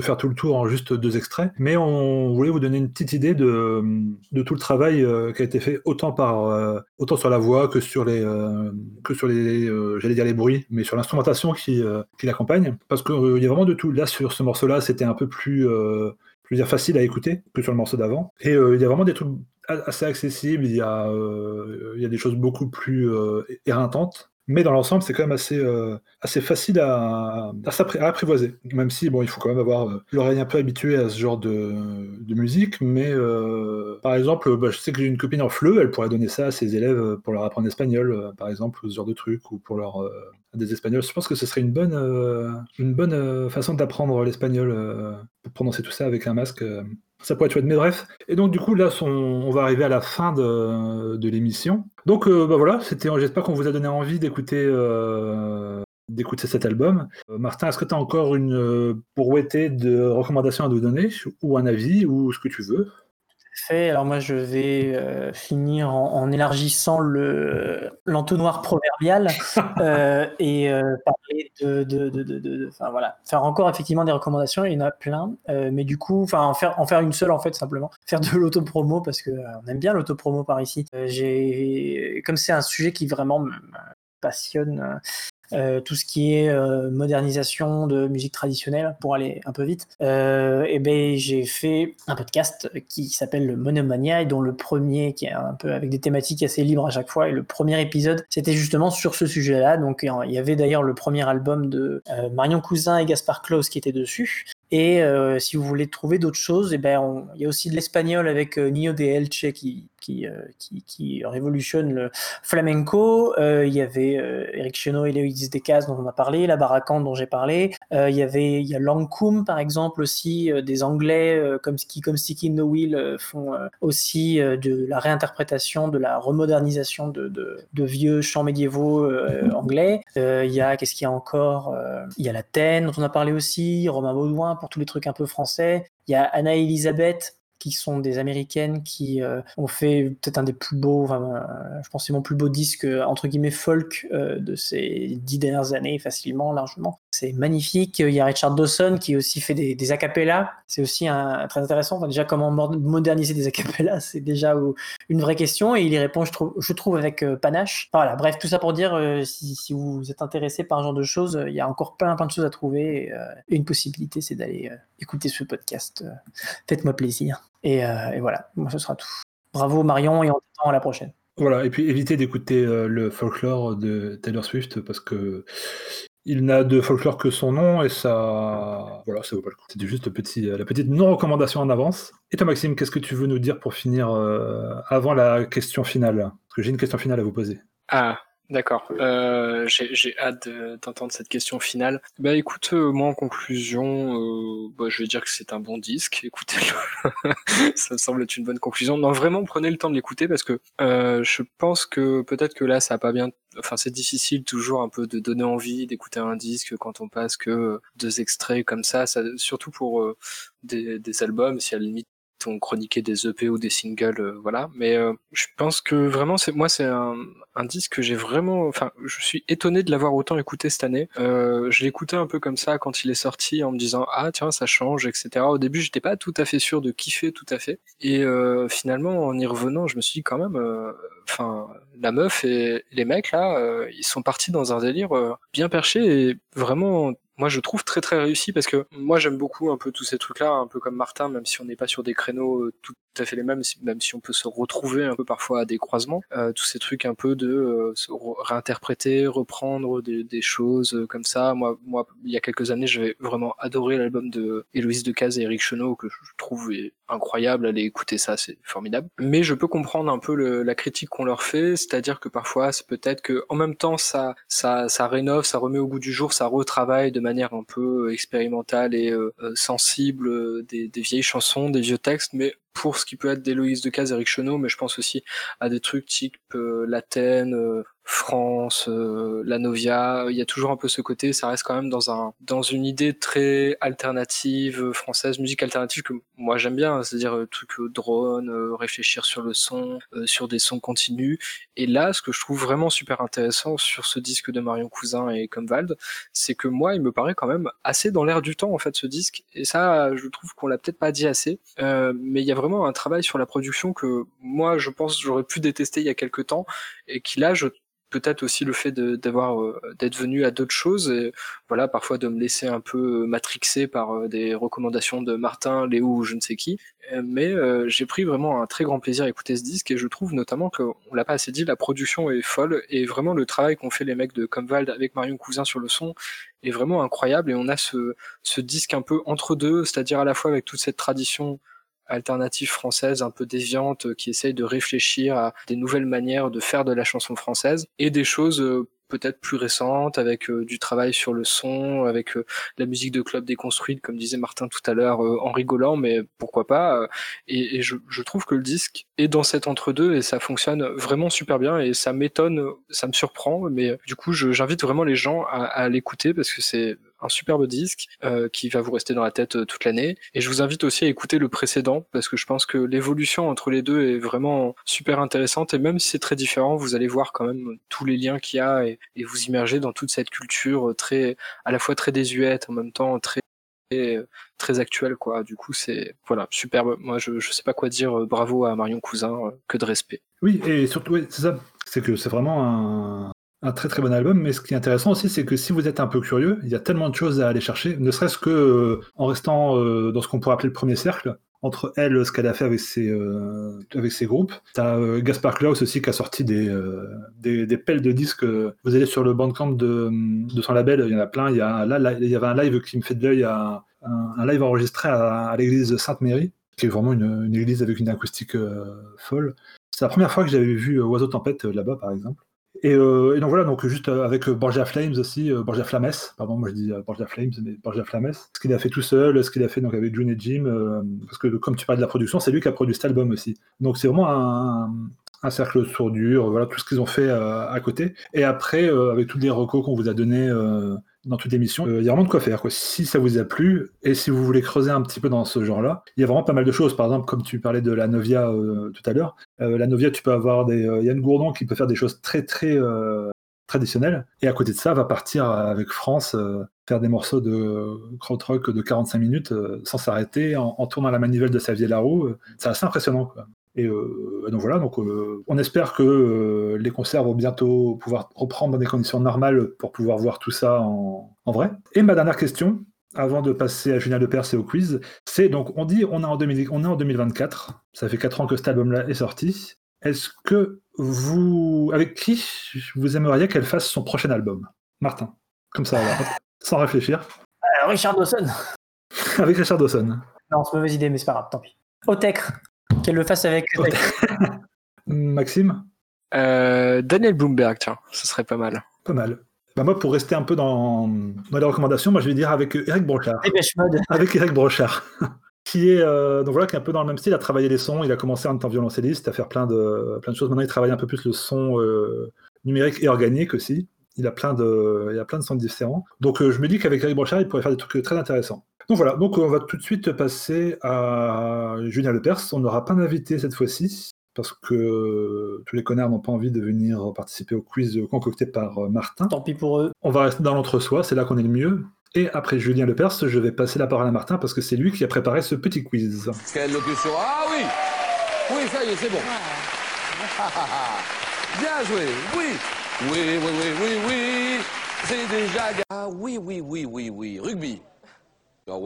Speaker 2: faire tout le tour en juste deux extraits, mais on voulait vous donner une petite idée de, tout le travail euh, qui a été fait euh, autant sur la voix que sur les euh, bruits, mais sur l'instrumentation qui, l'accompagne, parce qu'il y a vraiment de tout. Là sur ce morceau-là, c'était un peu plus facile à écouter que sur le morceau d'avant, et il y a vraiment des trucs assez accessible, il y a, euh, il y a des choses beaucoup plus euh, éreintantes, mais dans l'ensemble, c'est quand même assez, euh, assez facile à, à, apprivoiser. Même si, bon, il faut quand même avoir l'oreille un peu habituée à ce genre de, de musique. Mais par exemple, bah, je sais que j'ai une copine en FLE, elle pourrait donner ça à ses élèves pour leur apprendre l'espagnol, par exemple, ce genre de truc, ou pour leur des espagnols. Je pense que ce serait une bonne, une bonne façon d'apprendre l'espagnol, pour prononcer tout ça avec un masque ça pourrait être chouette. Mais bref. Et donc, du coup, là, on, va arriver à la fin de, l'émission. Donc, euh, bah voilà, c'était, j'espère qu'on vous a donné envie d'écouter, euh, cet album. Euh, Martin, est-ce que tu as encore une brouettée de recommandations à nous donner, ou un avis, ou ce que tu veux?
Speaker 3: Fait. Alors moi, je vais euh, finir en, élargissant le l'entonnoir proverbial *laughs* euh, et euh, parler de, de, de, de, voilà, faire encore effectivement des recommandations. Il y en a plein, mais du coup, enfin en faire en faire une seule en fait simplement, faire de l'autopromo parce que on aime bien l'autopromo par ici. j'ai comme c'est un sujet qui vraiment me passionne euh, tout ce qui est euh, modernisation de musique traditionnelle, pour aller un peu vite, euh, et ben j'ai fait un podcast qui s'appelle le Monomania et dont le premier, qui est un peu avec des thématiques assez libres à chaque fois, et le premier épisode, c'était justement sur ce sujet-là. Donc il y avait d'ailleurs le premier album de Marion Cousin et Gaspard Klaus qui était dessus. Et si vous voulez trouver d'autres choses, et ben il y a aussi de l'espagnol avec Nio de Elche qui, qui, euh, qui, qui, révolutionne le flamenco. Euh, il y avait euh, Eric Chenot et Léoïdis Descazes dont on a parlé, la Baracan dont j'ai parlé. il y avait il y a Lancôme par exemple aussi, des Anglais comme, qui comme Sticky No Wheel font aussi de la réinterprétation, de la remodernisation de, vieux chants médiévaux anglais. il y a qu'est-ce qu'il y a encore Il y a la Taine dont on a parlé aussi, Romain Baudouin pour tous les trucs un peu français. Il y a Anna Elisabeth qui sont des américaines qui euh, ont fait peut-être un des plus beaux, enfin, euh, je pense c'est mon plus beau disque euh, entre guillemets folk de ces dix dernières années facilement, largement. C'est magnifique. Il y a Richard Dawson qui aussi fait des, des acapellas. C'est aussi très intéressant. Déjà comment moderniser des *laughs* acapellas, c'est déjà une vraie question et il y répond, je trouve, avec panache. voilà, bref, tout ça pour dire si, si, vous êtes intéressé par ce genre de choses, il y a encore plein plein de choses à trouver et une possibilité, c'est d'aller écouter ce podcast. Faites-moi plaisir. Euh, et, voilà, moi ce sera tout. Bravo Marion et on t'attend à la prochaine.
Speaker 2: Voilà, et puis évitez d'écouter euh, le folklore de Taylor Swift parce que il n'a de folklore que son nom et ça, voilà, ça vaut pas le coup. C'était juste petit, la petite non-recommandation en avance. Et toi, Maxime, qu'est-ce que tu veux nous dire pour finir euh, avant la question finale? Parce que j'ai une question finale à vous poser.
Speaker 4: Ah, D'accord. Euh, J'ai hâte d'entendre cette question finale. Bah écoute, euh, moi en conclusion, euh, bah, je vais dire que c'est un bon disque. Écoutez-le. *laughs* ça me semble être une bonne conclusion. Non, vraiment, prenez le temps de l'écouter parce que euh, je pense que peut-être que là, ça a pas bien. Enfin, c'est difficile toujours un peu de donner envie d'écouter un disque quand on passe que deux extraits comme ça. ça surtout pour euh, des, des albums, si à la limite ont chroniqué des EP ou des singles, euh, voilà. Mais euh, je pense que vraiment, c'est moi, c'est un, un, disque que j'ai vraiment, enfin, je suis étonné de l'avoir autant écouté cette année. Euh, je l'écoutais un peu comme ça quand il est sorti, en me disant ah tiens ça change, etc. Au début, j'étais pas tout à fait sûr de kiffer tout à fait, et finalement en y revenant, je me suis dit quand même, enfin, la meuf et les mecs là, ils sont partis dans un délire bien perché et vraiment moi je trouve très très réussi parce que moi j'aime beaucoup un peu tous ces trucs là un peu comme Martin même si on n'est pas sur des créneaux euh, tout à fait les mêmes même si on peut se retrouver un peu parfois à des croisements euh, tous ces trucs un peu de euh, se réinterpréter reprendre des, choses comme ça. Moi moi il y a quelques années j'avais vraiment adoré l'album de Héloïse Decazes et Eric Chenot que je trouve incroyable. Allez écouter ça c'est formidable. Mais je peux comprendre un peu la critique qu'on leur fait c'est-à-dire que parfois c'est peut-être que en même temps ça ça ça rénove ça remet au goût du jour ça retravaille de manière un peu expérimentale et euh, euh, sensible euh, des, vieilles chansons, des vieux textes, mais pour ce qui peut être d'Héloïse Decazes, Eric Chenot, mais je pense aussi à des trucs type euh, France, euh, la Novia, il y a toujours un peu ce côté, ça reste quand même dans un dans une idée très alternative française, musique alternative que moi j'aime bien, c'est-à-dire euh, truc drone, réfléchir sur le son, sur des sons continus. Et là, ce que je trouve vraiment super intéressant sur ce disque de Marion Cousin et Comvald, c'est que moi, il me paraît quand même assez dans l'air du temps en fait ce disque. Et ça, je trouve qu'on l'a peut-être pas dit assez, mais il y a vraiment un travail sur la production que moi, je pense, j'aurais pu détester il y a quelques temps et qui là, je peut-être aussi le fait d'avoir euh, d'être venu à d'autres choses et voilà parfois de me laisser un peu matrixer par euh, des recommandations de Martin, Léo ou je ne sais qui. Euh, mais j'ai pris vraiment un très grand plaisir à écouter ce disque et je trouve notamment qu'on l'a pas assez dit la production est folle et vraiment le travail qu'ont fait les mecs de Comvald avec Marion Cousin sur le son est vraiment incroyable et on a ce, ce disque un peu entre deux c'est-à-dire à la fois avec toute cette tradition alternative française un peu déviante euh, qui essaye de réfléchir à des nouvelles manières de faire de la chanson française et des choses euh, peut-être plus récentes avec euh, du travail sur le son, avec la musique de club déconstruite comme disait Martin tout à l'heure en rigolant mais pourquoi pas et, je, trouve que le disque est dans cet entre-deux et ça fonctionne vraiment super bien et ça m'étonne, ça me surprend mais du coup j'invite vraiment les gens à, l'écouter parce que c'est un superbe disque euh, qui va vous rester dans la tête euh, toute l'année. Et je vous invite aussi à écouter le précédent parce que je pense que l'évolution entre les deux est vraiment super intéressante et même si c'est très différent, vous allez voir quand même tous les liens qu'il y a et, vous immerger dans toute cette culture très, à la fois très désuète, en même temps très très actuelle quoi. Du coup, c'est voilà, superbe. Moi, je je sais pas quoi dire. Euh, bravo à Marion Cousin, que de respect.
Speaker 2: Oui, et surtout, c'est ça. C'est que c'est vraiment un, très très bon album, mais ce qui est intéressant aussi, c'est que si vous êtes un peu curieux, il y a tellement de choses à aller chercher, ne serait-ce que euh, en restant euh, dans ce qu'on pourrait appeler le premier cercle, entre elle, ce qu'elle a fait avec ses, euh, avec ses groupes. T'as Gaspard Klaus aussi qui a sorti des, des, des, pelles de disques. Vous allez sur le bandcamp de, de son label, il y en a plein. Il y, a, là, il y avait un live qui me fait de l'œil, un, live enregistré à, l'église Sainte-Marie, qui est vraiment une, une, église avec une acoustique folle. C'est la première fois que j'avais vu Oiseau Tempête là-bas, par exemple. Euh, et, donc voilà, donc juste euh, avec euh, Borgia Flames aussi, Borgia Flames, pardon, moi je dis Borgia Flames, mais Borgia Flames, ce qu'il a fait tout seul, ce qu'il a fait donc avec June et Jim, parce que comme tu parles de la production, c'est lui qui a produit cet album aussi. Donc c'est vraiment un, cercle sourdure, voilà tout ce qu'ils ont fait à côté. Et après, avec tous les recos qu'on vous a donnés dans toute l'émission. Il y a vraiment de quoi faire. Si ça vous a plu et si vous voulez creuser un petit peu dans ce genre-là, il y a vraiment pas mal de choses. Par exemple, comme tu parlais de la Novia euh, tout à l'heure, euh, la Novia, tu peux avoir des euh, Yann Gourdon qui peut faire des choses très très traditionnelles. Et à côté de ça, va partir avec France faire des morceaux de krautrock de 45 minutes sans s'arrêter en, tournant la manivelle de Xavier Larou. C'est assez impressionnant. Quoi. Et euh, donc voilà, donc euh, on espère que euh, les concerts vont bientôt pouvoir reprendre dans des conditions normales pour pouvoir voir tout ça en, vrai. Et ma dernière question, avant de passer à Julien Lepers et au quiz, c'est donc on dit on est en, 2000, on est en 2024, ça fait 4 ans que cet album-là est sorti. Est-ce que vous, avec qui vous aimeriez qu'elle fasse son prochain album? Martin, comme ça, *laughs* sans réfléchir.
Speaker 3: Richard Dawson.
Speaker 2: avec Richard Dawson.
Speaker 3: Non, c'est mauvaise idée, mais c'est pas grave, tant pis. Otecre. Qu'elle le fasse avec. *laughs*
Speaker 2: Maxime
Speaker 4: euh, Daniel Bloomberg, tiens, ce serait pas mal.
Speaker 2: Pas mal. Bah moi, pour rester un peu dans, dans les recommandations, moi je vais dire avec Eric Brochard. *laughs* avec Eric Brochard. *laughs* qui est euh, donc voilà qui est un peu dans le même style, à travailler les sons. Il a commencé en étant violoncelliste, à faire plein de plein de choses. Maintenant, il travaille un peu plus le son euh, numérique et organique aussi. Il a plein de il a plein de sons différents. Donc je me dis qu'avec Eric Brochard, il pourrait faire des trucs très intéressants. Donc voilà, donc on va tout de suite passer à Julien Lepers. On n'aura pas d'invité cette fois-ci, parce que tous les connards n'ont pas envie de venir participer au quiz concocté par euh, Martin.
Speaker 3: Tant pis pour eux.
Speaker 2: On va rester dans l'entre-soi, c'est là qu'on est le mieux. Et après Julien Lepers, je vais passer la parole à Martin parce que c'est lui qui a préparé ce petit quiz.
Speaker 1: Quelle locution Ah oui Oui, ça y est, c'est bon. *laughs* Bien joué, oui Oui, oui, oui, oui, oui C'est déjà... Ah oui, oui, oui, oui, oui, rugby ah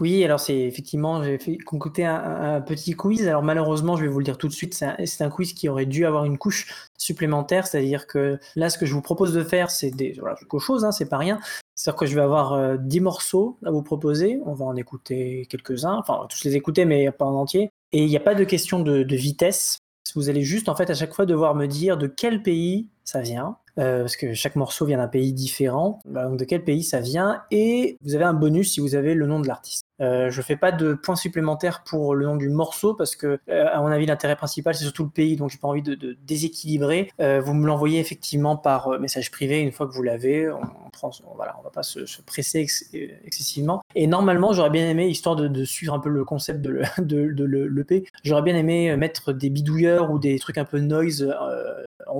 Speaker 3: oui, alors c'est effectivement, j'ai fait concocter un, petit quiz. Alors malheureusement, je vais vous le dire tout de suite, c'est un, quiz qui aurait dû avoir une couche supplémentaire. C'est-à-dire que là, ce que je vous propose de faire, c'est voilà, quelque chose, hein, c'est pas rien. C'est-à-dire que je vais avoir 10 euh, morceaux à vous proposer. On va en écouter quelques-uns, enfin, on va tous les écouter, mais pas en entier. Et il n'y a pas de question de, de vitesse. Vous allez juste, en fait, à chaque fois devoir me dire de quel pays ça vient euh, parce que chaque morceau vient d'un pays différent. Bah, donc de quel pays ça vient? Et vous avez un bonus si vous avez le nom de l'artiste. Euh, je fais pas de points supplémentaires pour le nom du morceau parce que, euh, à mon avis, l'intérêt principal c'est surtout le pays, donc j'ai pas envie de, de déséquilibrer. Euh, vous me l'envoyez effectivement par message privé une fois que vous l'avez. On, on voilà, on va pas se, se presser ex- excessivement. Et normalement, j'aurais bien aimé, histoire de, de suivre un peu le concept de, le- *laughs* de, de le- l'EP, j'aurais bien aimé mettre des bidouilleurs ou des trucs un peu noise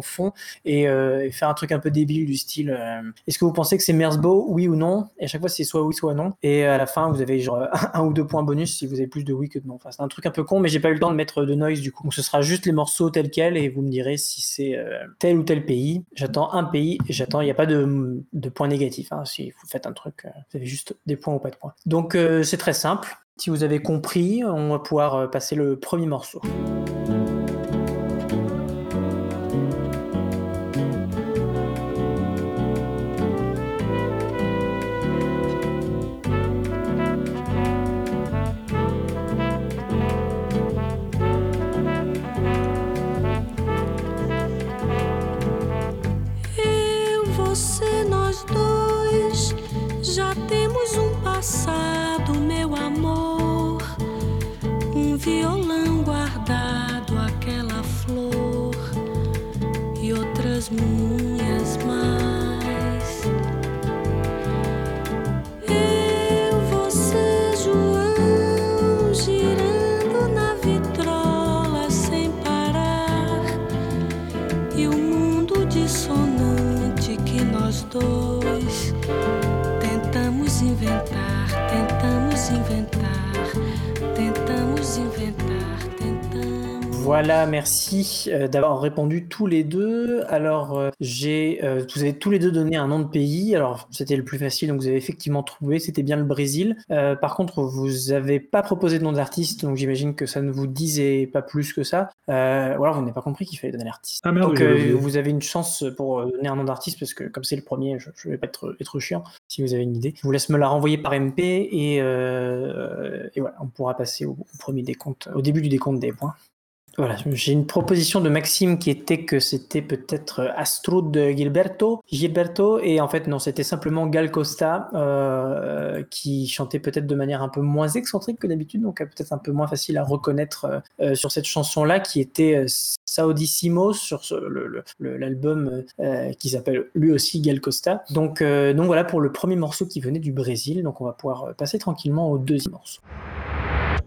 Speaker 3: fond et, euh, et faire un truc un peu débile du style euh, est-ce que vous pensez que c'est Merzbow oui ou non? Et à chaque fois c'est soit oui soit non. Et à la fin vous avez genre *laughs* un ou deux points bonus si vous avez plus de oui que de non. Enfin c'est un truc un peu con mais j'ai pas eu le temps de mettre de noise du coup. Donc ce sera juste les morceaux tels quels et vous me direz si c'est euh, tel ou tel pays. J'attends un pays j'attends il n'y a pas de, de points négatifs hein. si vous faites un truc euh, vous avez juste des points ou pas de points. Donc euh, c'est très simple. Si vous avez compris on va pouvoir euh, passer le premier morceau merci euh, d'avoir répondu tous les deux. Alors, euh, j'ai, euh, vous avez tous les deux donné un nom de pays. Alors, c'était le plus facile, donc vous avez effectivement trouvé. C'était bien le Brésil. Euh, par contre, vous avez pas proposé de nom d'artiste, donc j'imagine que ça ne vous disait pas plus que ça. Euh, ou alors, vous n'avez pas compris qu'il fallait donner l'artiste.
Speaker 2: Ah
Speaker 3: donc, euh, vous avez une chance pour donner un nom d'artiste parce que comme c'est le premier, je, je vais pas être, être chiant si vous avez une idée. Je vous laisse me la renvoyer par MP et, et voilà, on pourra passer au, au premier décompte, au début du décompte des points. Voilà, j'ai une proposition de Maxime qui était que c'était peut-être Astrud Gilberto, Gilberto, et en fait non, c'était simplement Gal Costa euh, qui chantait peut-être de manière un peu moins excentrique que d'habitude, donc euh, peut-être un peu moins facile à reconnaître euh, euh, sur cette chanson-là qui était euh, Saudissimo sur l'album euh, qui s'appelle lui aussi Gal Costa. Donc, euh, donc voilà pour le premier morceau qui venait du Brésil, donc on va pouvoir euh, passer tranquillement au deuxième morceau.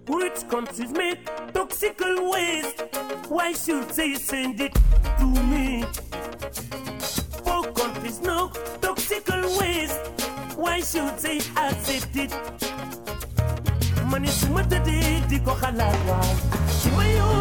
Speaker 5: Countries make toxical waste? Why should they send it to me? Four countries no toxical waste. Why should they accept it? Mani suma tëddee di ko xalaat waay ci ma yoo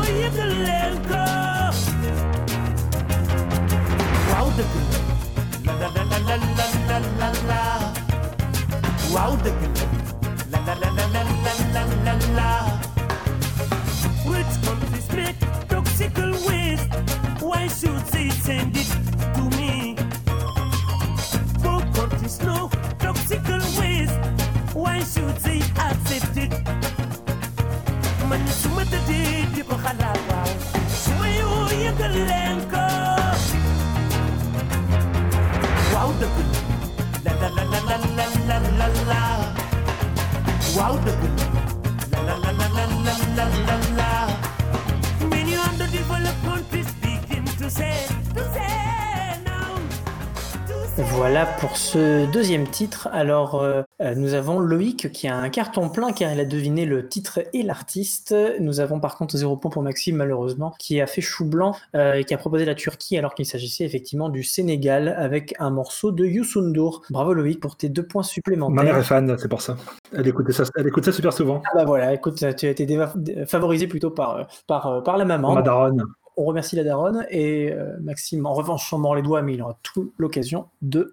Speaker 3: Voilà pour ce deuxième titre. Alors, euh, nous avons Loïc qui a un carton plein car il a deviné le titre et l'artiste. Nous avons par contre zéro point pour Maxime, malheureusement, qui a fait chou blanc euh, et qui a proposé la Turquie alors qu'il s'agissait effectivement du Sénégal avec un morceau de Youssou N'Dour. Bravo Loïc pour tes deux points
Speaker 2: Ma
Speaker 3: supplémentaires.
Speaker 2: mère est fan, c'est pour ça. Elle écoute ça, elle écoute ça super souvent.
Speaker 3: Ah bah voilà, écoute, tu as été favorisé plutôt par, euh, par, euh, par la maman.
Speaker 2: Ma daronne.
Speaker 3: On remercie la daronne et euh, Maxime, en revanche, s'en mord les doigts, mais il aura toute l'occasion de euh,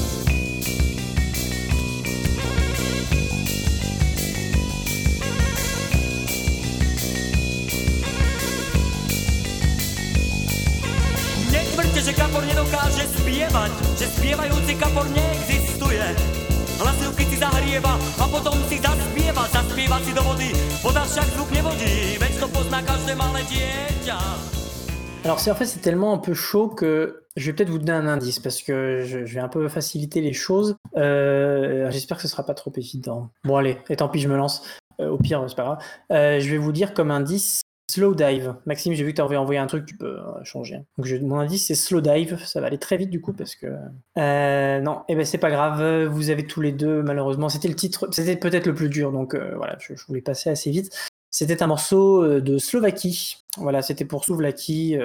Speaker 6: si.
Speaker 3: Alors c'est en fait c'est tellement un peu chaud que je vais peut-être vous donner un indice parce que je, je vais un peu faciliter les choses. Euh, J'espère que ce sera pas trop évident. Bon allez, et tant pis je me lance. Euh, au pire c'est pas grave. Euh, je vais vous dire comme indice slow dive. Maxime j'ai vu que tu avais envoyé un truc, tu peux euh, changer. Donc je, mon indice c'est slow dive. Ça va aller très vite du coup parce que euh, non, et ben c'est pas grave. Vous avez tous les deux malheureusement. C'était le titre, c'était peut-être le plus dur donc euh, voilà je, voulais passer assez vite. C'était un morceau de Slovaquie. Voilà, c'était pour Souvlaki,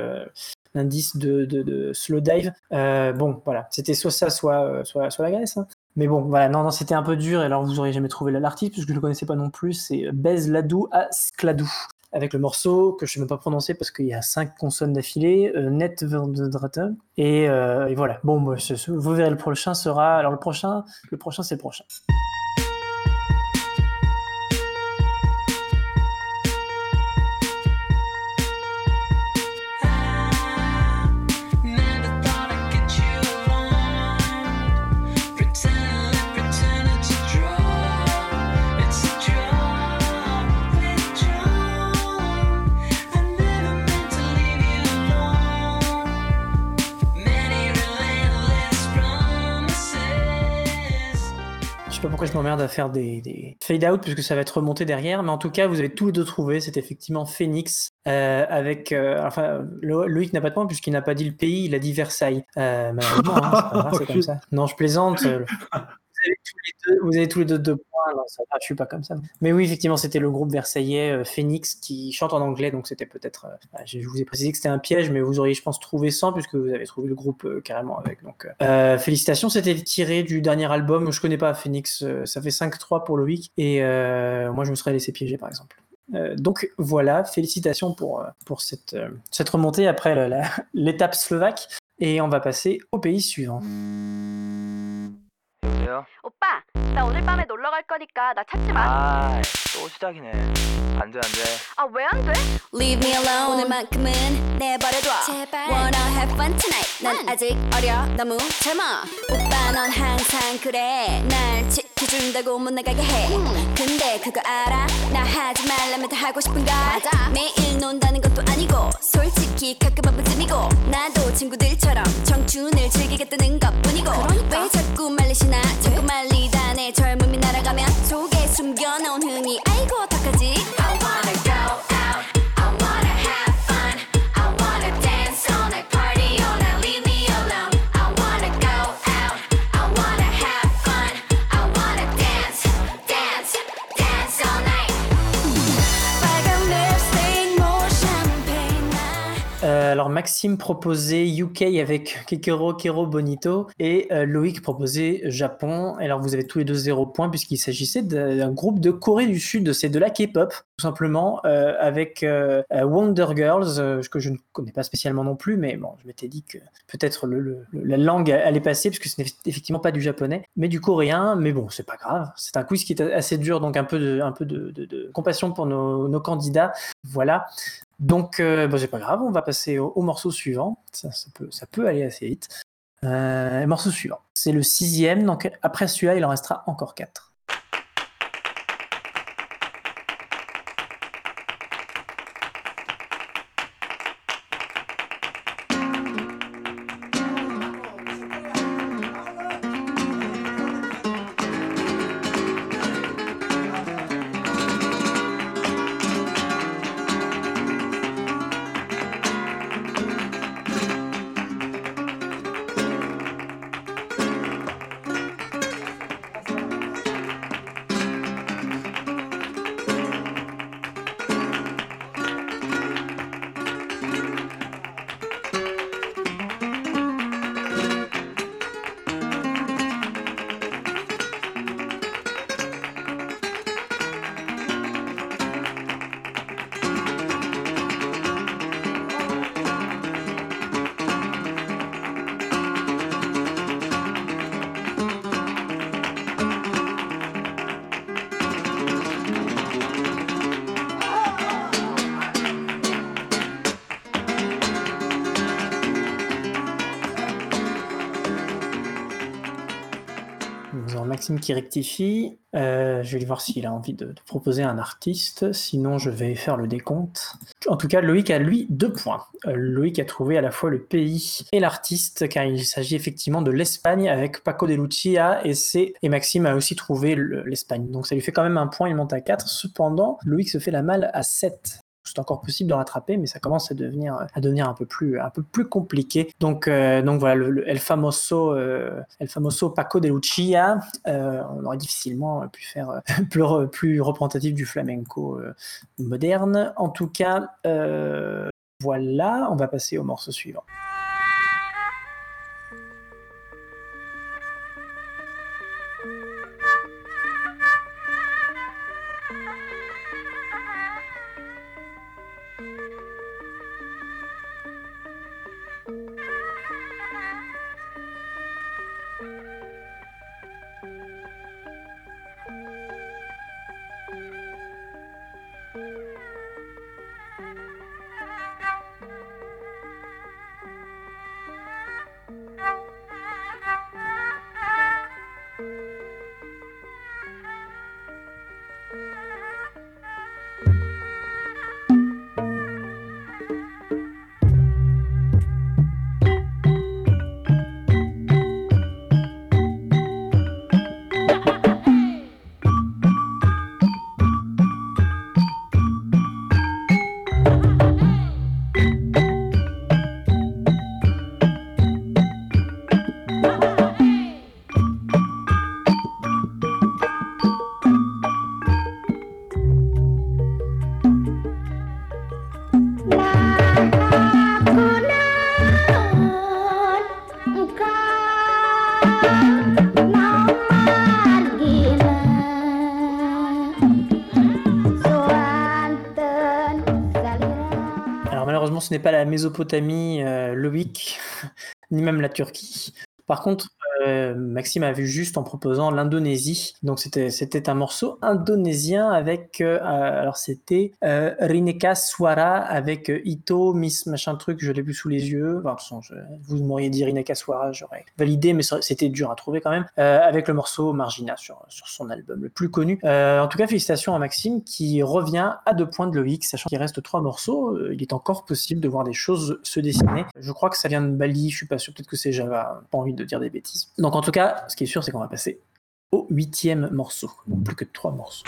Speaker 3: l'indice de, de, Slow Dive. Bon, voilà, c'était soit ça, soit, soit, soit la Grèce. hein. Mais bon, voilà, non, non, c'était un peu dur. Et alors, vous auriez jamais trouvé l'artiste, puisque je ne le connaissais pas non plus. C'est Bez Ladou à Skladou. Avec le morceau que je ne sais même pas prononcer parce qu'il y a cinq consonnes d'affilée, euh, Net. Et, euh, et voilà. Bon, bah, vous verrez, le prochain sera. Alors, le prochain, le prochain, c'est le prochain. M'emmerde à faire des, des fade out puisque ça va être remonté derrière, mais en tout cas vous avez tous les deux trouvé, c'est effectivement Phoenix euh, avec euh, enfin Lo- Loïc n'a pas de point puisqu'il n'a pas dit le pays, il a dit Versailles. Euh, malheureusement, hein, c'est comme *laughs* ça. Non, je plaisante. Vous avez tous les deux, deux points. Non, ça va, je suis pas comme ça. Mais oui, effectivement, c'était le groupe versaillais euh, Phoenix qui chante en anglais, donc c'était peut-être. euh, je vous ai précisé que c'était un piège, mais vous auriez, je pense, trouvé 100 puisque vous avez trouvé le groupe euh, carrément avec. Donc, félicitations, c'était tiré du dernier album. Je connais pas Phoenix, ça fait 5-3 pour Loïc, et moi je me serais laissé piéger par exemple. Donc voilà, félicitations pour, pour cette, cette remontée après *laughs* l'étape slovaque. Et on va passer au pays suivant.
Speaker 7: 여보세요?
Speaker 8: 오빠, 나 오늘 밤에 놀러 갈 거니까 나 찾지 마.
Speaker 7: 아, 또 시작이네. 안 돼, 안 돼.
Speaker 8: 아, 왜 안 돼?
Speaker 9: Leave me alone 오늘만큼은 내버려둬
Speaker 8: 제발.
Speaker 9: Wanna have fun tonight 난 아직 어려 너무 젊어 오빠 넌 항상 그래. 날 지켜준다고 못 나가게 해. 근데 그거 알아? 나 하지 말라면 다 하고 싶은 걸.
Speaker 8: 맞아.
Speaker 9: 매일 논다는 것도 아니고 솔직히 가끔 한 번 쯤이고. 나도 친구들처럼 청춘을 즐기겠다는 것뿐이고.
Speaker 8: 그러니까.
Speaker 9: 왜 자꾸 말리시나? 자꾸 말리다 내 젊음이 날아가면 속에 숨겨놓은 흥이 아이고 어떡하지
Speaker 3: Maxime proposait UK avec Kekero Kero Bonito et euh, Loïc proposait Japon. Alors vous avez tous les deux zéro point puisqu'il s'agissait d'un groupe de Corée du Sud, c'est de la K-pop tout simplement euh, avec euh, Wonder Girls que je ne connais pas spécialement non plus, mais bon je m'étais dit que peut-être la langue allait passer puisque ce n'est effectivement pas du japonais mais du coréen. Mais bon c'est pas grave, c'est un quiz qui est assez dur donc un peu de, compassion pour nos candidats. Voilà. Donc, euh, bon, c'est pas grave, on va passer au, au morceau suivant. Ça, ça peut, ça peut aller assez vite. Euh, morceau suivant. C'est le sixième, donc après celui-là, il en restera encore quatre. Maxime qui rectifie. Euh, je vais voir s'il a envie de, proposer un artiste. Sinon, je vais faire le décompte. En tout cas, Loïc a lui deux points. Euh, Loïc a trouvé à la fois le pays et l'artiste, car il s'agit effectivement de l'Espagne avec Paco de Lucia et, c'est- et Maxime a aussi trouvé le- l'Espagne. Donc ça lui fait quand même un point, il monte à 4. Cependant, Loïc se fait la malle à 7 c'est encore possible de rattraper, mais ça commence à devenir, à devenir un peu plus, un peu plus compliqué. Donc, euh, donc voilà, le, El Famoso, euh, El Famoso Paco de Lucia, euh, on aurait difficilement pu faire *laughs* plus, plus représentatif du flamenco moderne. En tout cas, voilà, on va passer au morceau suivant. Ce n'est pas la Mésopotamie, euh, *laughs* ni même la Turquie. Par contre, euh, Maxime a vu juste en proposant l'Indonésie. Donc c'était c'était un morceau indonésien avec euh, euh, alors c'était euh, Rineka Swara avec Ito Miss machin truc, je l'ai plus sous les yeux. Enfin, de toute façon, vous m'auriez dit Rineka Swara, j'aurais validé, mais c'était dur à trouver quand même. avec le morceau Margina sur sur son album le plus connu. En tout cas, félicitations à Maxime qui revient à deux points de Loïc, sachant qu'il reste trois morceaux. il est encore possible de voir des choses se dessiner. Je crois que ça vient de Bali, je suis pas sûr, peut-être que c'est Java, pas envie de dire des bêtises. Donc en tout cas, ce qui est sûr, c'est qu'on va passer au huitième morceau. Donc plus que trois morceaux.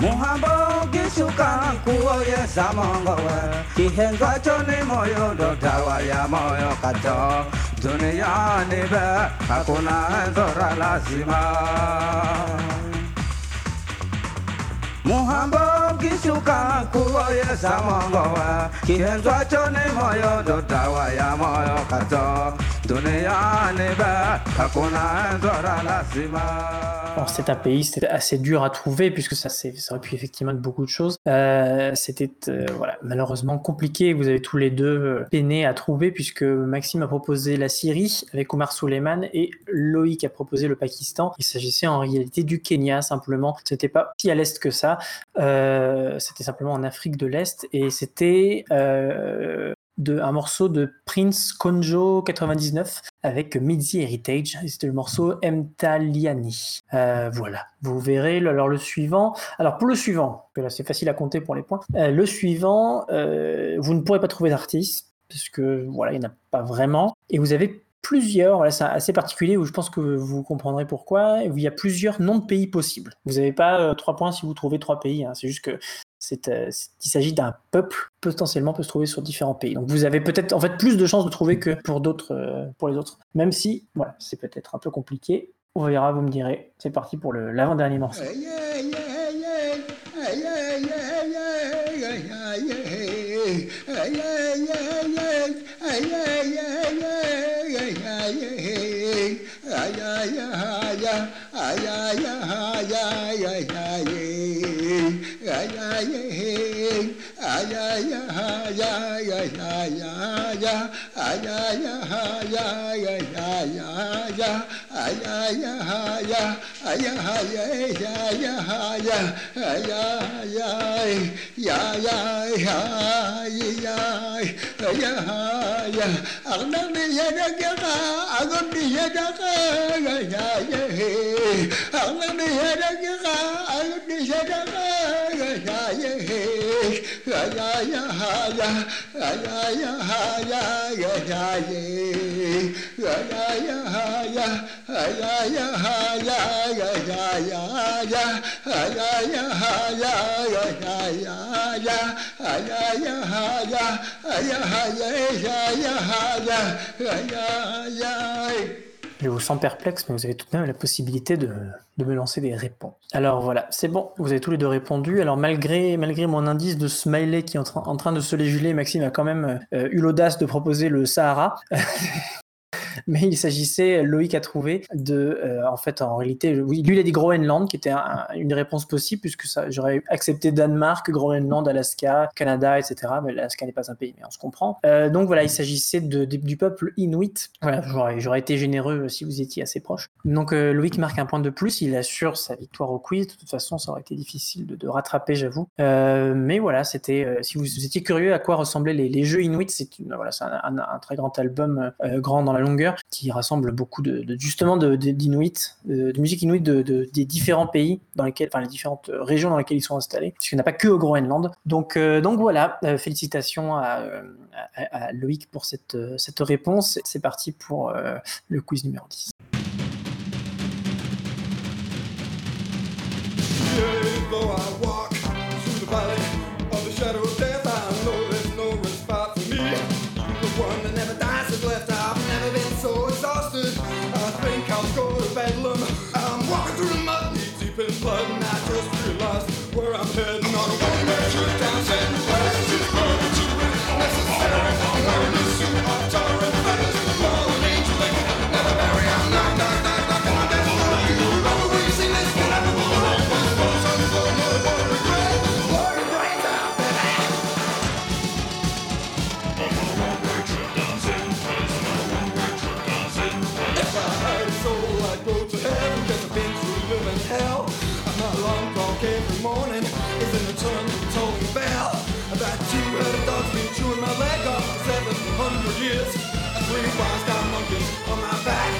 Speaker 10: muhambo gisukani kuoye kihenzo kihengachoni moyo dodawa ya moyo kato duniani be hakuna dhora lazima muhambo gishuka kuoye samongowe kihengachoni moyo dodawa ya moyo kato
Speaker 3: Alors un pays, c'était assez dur à trouver puisque ça, ça aurait pu effectivement être beaucoup de choses. Euh, c'était euh, malheureusement compliqué. Vous avez tous les deux euh, peiné à trouver puisque Maxime a proposé la Syrie avec Omar Suleiman et Loïc a proposé le Pakistan. Il s'agissait en réalité du Kenya simplement. C'était pas si à l'est que ça. C'était simplement en Afrique de l'Est et c'était de, un morceau de Prince Konjo 99 avec Midi Heritage. C'était le morceau Mtaliani. Euh, voilà, vous verrez. Alors le suivant. Alors pour le suivant, que là c'est facile à compter pour les points. Euh, le suivant, euh, vous ne pourrez pas trouver d'artiste puisque voilà, il n'y en a pas vraiment. Et vous avez plusieurs, c'est assez particulier où je pense que vous comprendrez pourquoi. où Il y a plusieurs noms de pays possibles. Vous n'avez pas trois points si vous trouvez trois pays. hein. C'est juste que il s'agit d'un peuple potentiellement peut se trouver sur différents pays. Donc vous avez peut-être en fait plus de chances de trouver que pour d'autres, euh, pour les autres. Même si, c'est peut-être un peu compliqué. On verra, vous me direz. C'est parti pour l'avant-dernier morceau.
Speaker 11: Yeah. Yeah.
Speaker 3: Je vous sens perplexe, mais vous avez tout de même la possibilité de, de me lancer des réponses. Alors voilà, c'est bon, vous avez tous les deux répondu. Alors malgré, mon indice de smiley qui est en, train de se léguler, Maxime a quand même euh, eu l'audace de proposer le Sahara. *laughs* *laughs* Mais il s'agissait, Loïc a trouvé, de, euh, en fait, en réalité, lui il a dit Groenland, qui était un- une réponse possible, puisque j'aurais accepté Danemark, Groenland, Alaska, Canada, etc. Mais l'Alaska n'est pas un pays, mais on se comprend. Euh, donc voilà, il s'agissait du peuple Inuit. Voilà, j'aurais, été généreux si vous étiez assez proche. Donc euh, Loïc marque un point de plus, il assure sa victoire au quiz. De toute façon, ça aurait été difficile de, rattraper, j'avoue. Euh, mais voilà, c'était. euh, si vous, étiez curieux à quoi ressemblaient les, jeux Inuit, c'est un, un- très grand album euh, grand dans la qui rassemble beaucoup de, de- justement de, de- d'Inuit, de, musique Inuit de, de- des différents pays dans lesquels, enfin les différentes régions dans lesquelles ils sont installés, parce qu'il n'y en a pas que au Groenland. Donc, euh, donc voilà, euh, félicitations à, euh, Loïc pour cette, euh, cette réponse. C'est parti pour euh, le quiz numéro 10.
Speaker 11: Though morning my leg off for 700 years. And three wise got monkeys on my back.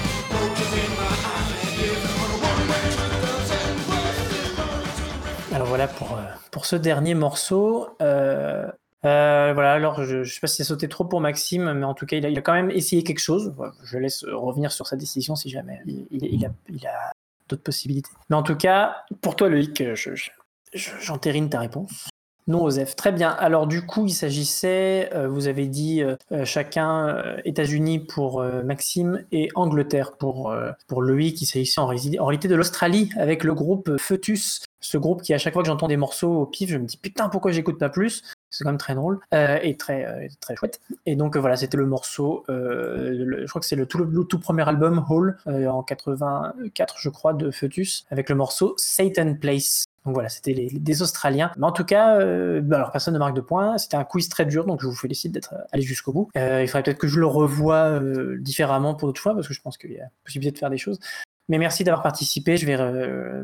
Speaker 3: Alors voilà pour, euh, pour ce dernier morceau. Euh, euh, voilà, alors je ne sais pas si c'est sauté trop pour Maxime, mais en tout cas, il a, quand même essayé quelque chose. Je laisse revenir sur sa décision si jamais il, a, d'autres possibilités. Mais en tout cas, pour toi, Loïc, je- je- je- j'entérine ta réponse. Non, Osef. Très bien. Alors du coup, il s'agissait, euh, vous avez dit euh, euh, chacun États-Unis pour Maxime et Angleterre pour, pour Loïc. Il s'agissait en, en réalité de l'Australie avec le groupe Foetus. Ce groupe qui, à chaque fois que j'entends des morceaux au pif, je me dis putain, pourquoi j'écoute pas plus? C'est quand même très drôle et très, très chouette. Et donc voilà, c'était le morceau, je crois que c'est le tout, le tout premier album, Hall, en 84, je crois, de Foetus, avec le morceau Satan Place. Donc voilà, c'était les, les- des Australiens. Mais en tout cas, euh, bah alors personne ne marque de points. C'était un quiz très dur, donc je vous félicite d'être allé jusqu'au bout. Euh, il faudrait peut-être que je le revoie euh, différemment pour d'autres fois, parce que je pense qu'il y a possibilité de faire des choses. Mais merci d'avoir participé. Je vais euh,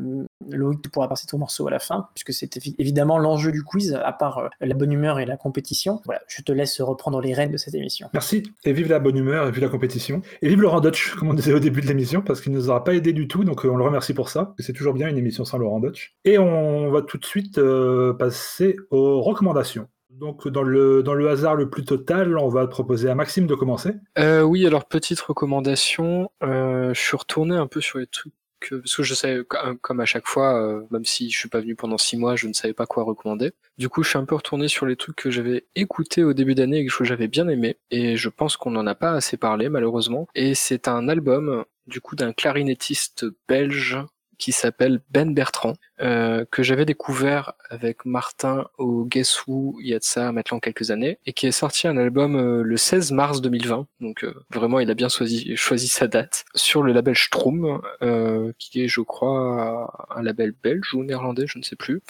Speaker 3: Loïc, tu pourras passer ton morceau à la fin, puisque c'est évi- évidemment l'enjeu du quiz, à part euh, la bonne humeur et la compétition. Voilà, je te laisse reprendre les rênes de cette émission.
Speaker 2: Merci, et vive la bonne humeur, et vive la compétition. Et vive Laurent Dutch, comme on disait au début de l'émission, parce qu'il ne nous aura pas aidé du tout, donc euh, on le remercie pour ça. C'est toujours bien une émission sans Laurent Dutch. Et on va tout de suite euh, passer aux recommandations. Donc dans le, dans le hasard le plus total, on va proposer à Maxime de commencer.
Speaker 4: Euh, oui, alors petite recommandation, euh, je suis retourné un peu sur les trucs que- parce que je savais co- comme à chaque fois, euh, même si je suis pas venu pendant six mois, je ne savais pas quoi recommander. Du coup, je suis un peu retourné sur les trucs que j'avais écoutés au début d'année et que j'avais bien aimé, et je pense qu'on n'en a pas assez parlé malheureusement. Et c'est un album du coup d'un clarinettiste belge qui s'appelle Ben Bertrand. Euh, que j'avais découvert avec Martin au Guess Who il y a de ça maintenant quelques années, et qui est sorti un album euh, le 16 mars 2020. Donc euh, vraiment, il a bien choisi, choisi sa date sur le label Stroom, euh, qui est, je crois, un label belge ou néerlandais, je ne sais plus.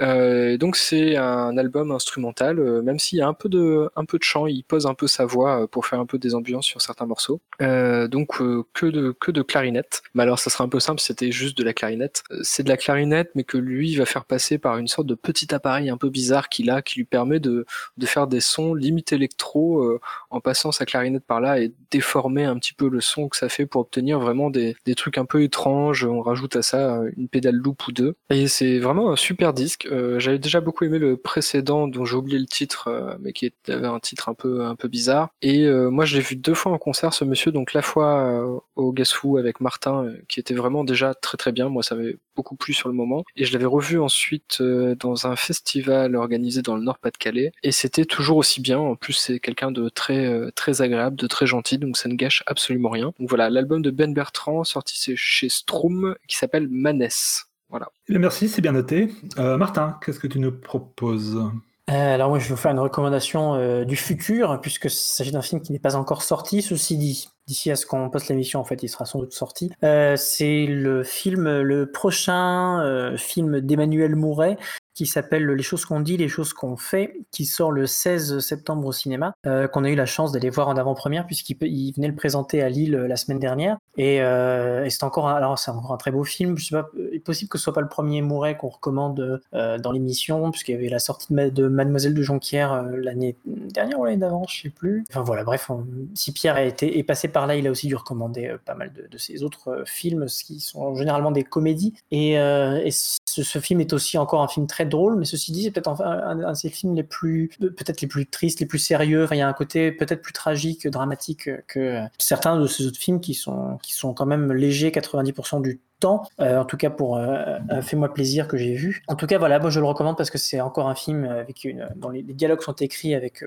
Speaker 4: Donc c'est un album instrumental, même s'il y a un peu de, un peu de chant, il pose un peu sa voix pour faire un peu des ambiances sur certains morceaux. Donc que de que de clarinette. Mais alors ça sera un peu simple, c'était juste de la clarinette. C'est de la clarinette, mais que lui va faire passer par une sorte de petit appareil un peu bizarre qu'il a, qui lui permet de de faire des sons limite électro euh, en passant sa clarinette par là et déformer un petit peu le son que ça fait pour obtenir vraiment des, des trucs un peu étranges. On rajoute à ça euh, une pédale loop ou deux. Et c'est vraiment un super disque. Euh, J'avais déjà beaucoup aimé le précédent dont j'ai oublié le titre, mais qui avait un titre un peu un peu bizarre. Et moi je l'ai vu deux fois en concert ce monsieur, donc la fois au Who avec Martin, qui était vraiment déjà très très bien. Moi ça m'avait beaucoup plu sur le moment. Et je l'avais revu ensuite euh, dans un festival organisé dans le Nord-Pas-de-Calais. Et c'était toujours aussi bien. En plus c'est quelqu'un de très euh, très agréable, de très gentil, donc ça ne gâche absolument rien. Donc voilà, l'album de Ben Bertrand sorti c'est chez Stroom qui s'appelle Maness. Voilà.
Speaker 2: Eh bien, merci, c'est bien noté. Euh, Martin, qu'est-ce que tu nous proposes?
Speaker 3: Alors moi, je vais vous faire une recommandation euh, du futur, puisque s'agit d'un film qui n'est pas encore sorti. Ceci dit, d'ici à ce qu'on poste l'émission, en fait, il sera sans doute sorti. Euh, c'est le film, le prochain euh, film d'Emmanuel Mouret qui s'appelle Les choses qu'on dit, les choses qu'on fait, qui sort le 16 septembre au cinéma, euh, qu'on a eu la chance d'aller voir en avant-première puisqu'il venait le présenter à Lille la semaine dernière. Et, c'est encore, un- alors c'est encore un très beau film. Je sais pas, il est possible que ce soit pas le premier Mouret qu'on recommande dans l'émission, puisqu'il y avait la sortie de, Ma- de Mademoiselle de Jonquière l'année dernière ou l'année d'avant, je sais plus. Enfin voilà, bref, si Pierre a été est passé par là, il a aussi dû recommander euh, pas mal de, ses autres euh, films, ce qui sont généralement des comédies. Et, euh, ce, film est aussi encore un film très drôle, mais ceci dit, c'est peut-être un, de ses films les plus, peut-être les plus tristes, les plus sérieux. Il y a un côté peut-être plus tragique, dramatique que certains de ces autres films qui sont, qui sont quand même légers 90% du euh, en tout cas pour euh, euh, Fais-moi plaisir que j'ai vu. En tout cas, voilà, moi je le recommande parce que c'est encore un film avec une, dont les, dialogues sont écrits avec,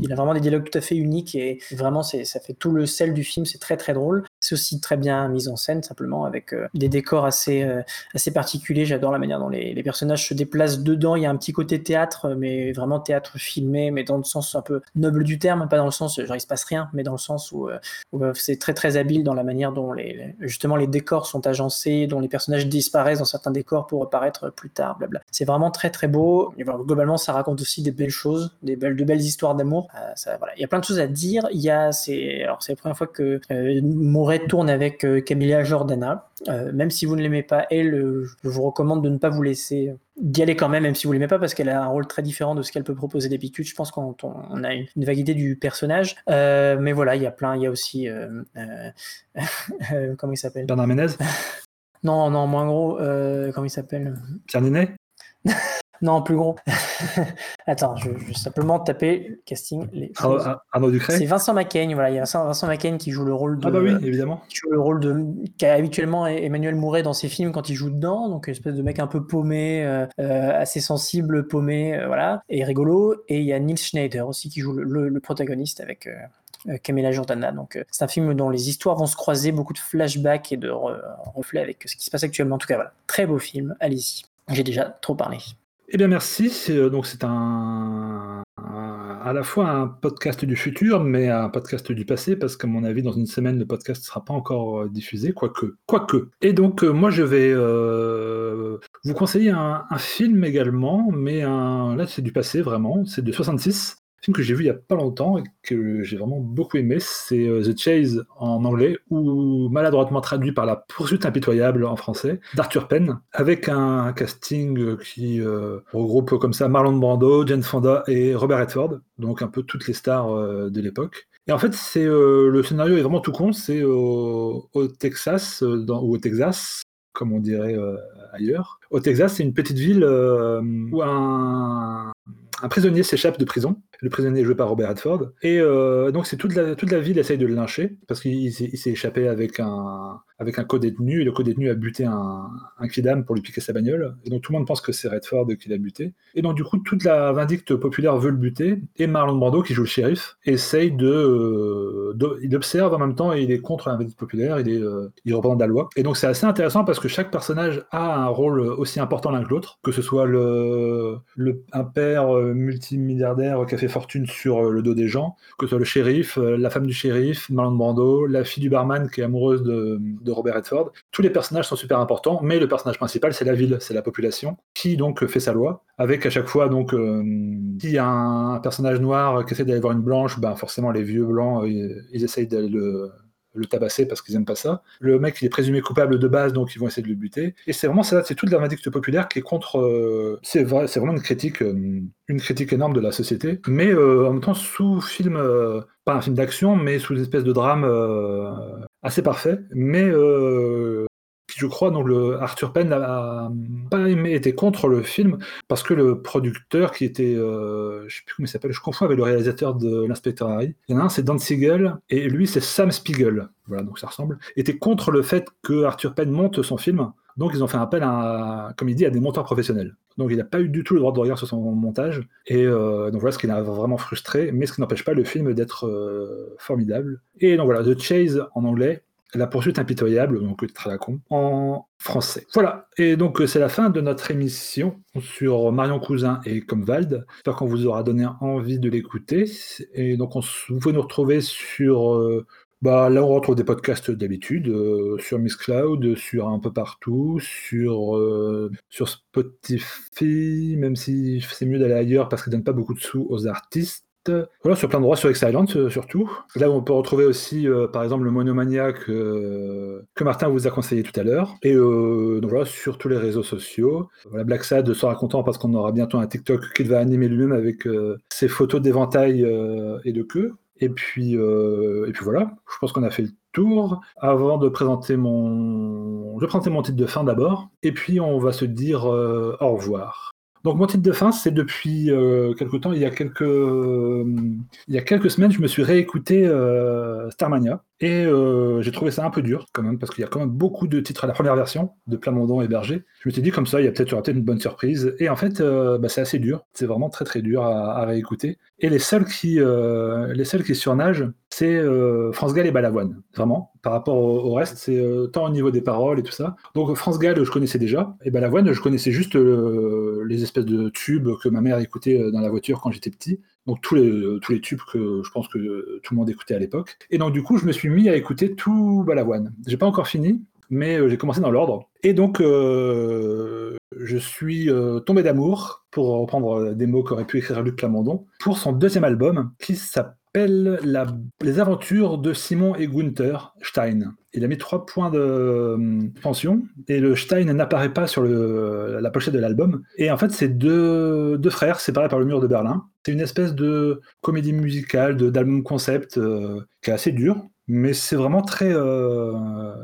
Speaker 3: il a vraiment des dialogues tout à fait uniques et vraiment ça fait tout le sel du film, c'est très très drôle. C'est aussi très bien mis en scène simplement avec des décors assez, assez particuliers. J'adore la manière dont les, personnages se déplacent dedans. Il y a un petit côté théâtre, mais vraiment théâtre filmé, mais dans le sens un peu noble du terme, pas dans le sens genre il se passe rien, mais dans le sens où, où, c'est très très habile dans la manière dont les, justement les décors sont agencés, dont les personnages disparaissent dans certains décors pour apparaître plus tard, blabla. C'est vraiment très très beau. Et voilà, globalement, ça raconte aussi des belles choses, des belles, de belles histoires d'amour. Euh, ça, voilà. Il y a plein de choses à dire. Il y a, c'est, alors c'est la première fois que euh, Moret tourne avec euh, Camilla Jordana. Euh, même si vous ne l'aimez pas, elle, euh, je vous recommande de ne pas vous laisser d'y aller quand même, même si vous l'aimez pas, parce qu'elle a un rôle très différent de ce qu'elle peut proposer d'habitude. Je pense qu'on on a une, une vague idée du personnage. Euh, mais voilà, il y a plein, il y a aussi euh, euh, *laughs* euh, comment il s'appelle?
Speaker 2: Bernard Ménez *laughs*
Speaker 3: Non, non, moins gros. euh, comment il s'appelle?
Speaker 2: Pierre Ninet *laughs*
Speaker 3: Non, plus gros. *laughs* Attends, je je vais simplement taper le casting. Les
Speaker 2: Arnaud, Ducret?
Speaker 3: C'est Vincent Macaigne, voilà, il y a Vincent, Vincent Macaigne qui joue le rôle de.
Speaker 2: Ah bah oui, évidemment.
Speaker 3: qui joue le rôle de. qu'a habituellement Emmanuel Mouret dans ses films quand il joue dedans, donc une espèce de mec un peu paumé, euh, euh, assez sensible, paumé, euh, voilà, et rigolo. Et il y a Nils Schneider aussi qui joue le, le- le protagoniste avec. euh, Camilla Jordana. Donc, euh, c'est un film dont les histoires vont se croiser, beaucoup de flashbacks et de re- reflets avec ce qui se passe actuellement. En tout cas, voilà, très beau film. Allez-y. J'ai déjà trop parlé.
Speaker 2: Eh bien, merci. Euh, Donc, c'est un, à la fois un podcast du futur, mais un podcast du passé, parce qu'à mon avis, dans une semaine, le podcast ne sera pas encore euh, diffusé, quoique. quoique. Et donc, euh, moi, je vais euh, vous conseiller un, film également, mais là, c'est du passé, vraiment. C'est de 66. Film que j'ai vu il y a pas longtemps et que j'ai vraiment beaucoup aimé, c'est euh, The Chase en anglais, ou maladroitement traduit par La poursuite impitoyable en français, d'Arthur Penn, avec un casting qui euh, regroupe comme ça Marlon Brando, Jane Fonda et Robert Redford, donc un peu toutes les stars euh, de l'époque. Et en fait, c'est le scénario est vraiment tout con, c'est au, Texas, ou au Texas, comme on dirait ailleurs. Au Texas, c'est une petite ville où un, un prisonnier s'échappe de prison. Le prisonnier est joué par Robert Redford. Et euh, donc, c'est toute la, toute la ville essaye de le lyncher parce qu'il il s'est échappé avec un, avec un co-détenu. Et le co-détenu a buté un, un kidam pour lui piquer sa bagnole. Et donc, tout le monde pense que c'est Redford qui l'a buté. Et donc, du coup, toute la vindicte populaire veut le buter. Et Marlon Brando, qui joue le shérif, essaye de. euh, de- il observe en même temps et il est contre la vindicte populaire. Il, est, euh, il représente la loi. Et donc, c'est assez intéressant parce que chaque personnage a un rôle aussi important l'un que l'autre. Que ce soit le, le, un père multimilliardaire qui a fait fortune sur euh, le dos des gens, que ce soit le shérif, euh, la femme du shérif, Marlon Brando, la fille du barman qui est amoureuse de, Robert Redford. Tous les personnages sont super importants, mais le personnage principal, c'est la ville, c'est la population, qui donc fait sa loi, avec à chaque fois, donc, euh, a un, personnage noir qui essaie d'aller voir une blanche, ben forcément, les vieux blancs, euh, ils essayent d'aller le le tabasser parce qu'ils aiment pas ça. Le mec, il est présumé coupable de base, donc ils vont essayer de le buter. Et c'est vraiment ça, c'est toute la vindicte populaire qui est contre. euh, c'est vrai, c'est vraiment une critique, euh, une critique énorme de la société, mais euh, en même temps sous film, pas un film d'action, mais sous une espèce de drame assez parfait. Mais je crois, donc le Arthur Penn a, a pas aimé, était contre le film parce que le producteur qui était, euh, je sais plus comment il s'appelle, je confonds avec le réalisateur de l'inspecteur Harry. Il y en a un, c'est Dan Siegel, et lui, c'est Sam Spiegel. Voilà, donc ça ressemble. Était contre le fait que Arthur Penn monte son film. Donc ils ont fait appel à, comme il dit, à des monteurs professionnels. Donc il n'a pas eu du tout le droit de regard sur son montage. Et euh, donc voilà ce qui l'a vraiment frustré, mais ce qui n'empêche pas le film d'être euh, formidable. Et donc voilà, The Chase en anglais, La poursuite impitoyable, donc très à la con, en français. Voilà, et donc euh, c'est la fin de notre émission sur Marion Cousin et Comvald. J'espère qu'on vous aura donné envie de l'écouter. Et donc on, vous pouvez nous retrouver sur... euh, bah, là, on retrouve des podcasts d'habitude, euh, sur Miss Cloud, sur un peu partout, sur, sur Spotify, même si c'est mieux d'aller ailleurs parce qu'ils donnent pas beaucoup de sous aux artistes. Voilà, sur plein d'endroits, sur Excellent euh, surtout. Là, on peut retrouver aussi, euh, par exemple, le Monomaniac euh, que Martin vous a conseillé tout à l'heure. Et euh, donc voilà, sur tous les réseaux sociaux. Voilà, Black Sad sera content parce qu'on aura bientôt un TikTok qu'il va animer lui-même avec ses photos d'éventail et de queue. Et puis, et puis voilà, je pense qu'on a fait le tour. Avant de présenter mon... Je présenter mon titre de fin d'abord, et puis on va se dire au revoir. Donc mon titre de fin, c'est depuis euh, quelque temps, il y, a quelques, euh, il y a quelques semaines, je me suis réécouté euh, Starmania, et euh, j'ai trouvé ça un peu dur quand même, parce qu'il y a quand même beaucoup de titres à la première version, de Plamondon et Berger. Je me suis dit comme ça, il y a peut-être peut-être une bonne surprise, et en fait, euh, bah, c'est assez dur, c'est vraiment très très dur à, réécouter. Et les seuls qui, euh, les seuls qui surnagent, c'est France Gall et Balavoine, vraiment. Par rapport au, au reste, c'est tant au niveau des paroles et tout ça. Donc France Gall, je connaissais déjà, et Balavoine, je connaissais juste les espèces de tubes que ma mère écoutait dans la voiture quand j'étais petit. Donc tous les, tubes que je pense que tout le monde écoutait à l'époque. Et donc du coup, je me suis mis à écouter tout Balavoine. J'ai pas encore fini, mais euh, j'ai commencé dans l'ordre. Et donc, euh, je suis euh, tombé d'amour, pour reprendre des mots qu'aurait pu écrire Luc Plamondon, pour son deuxième album qui s'appelle la- Les aventures de Simon et Gunther Stein. Il a mis trois points de euh, pension et le Stein n'apparaît pas sur la pochette de l'album. Et en fait, c'est deux, frères séparés par le mur de Berlin. C'est une espèce de comédie musicale, d'album concept euh, qui est assez dur, mais c'est vraiment très, euh,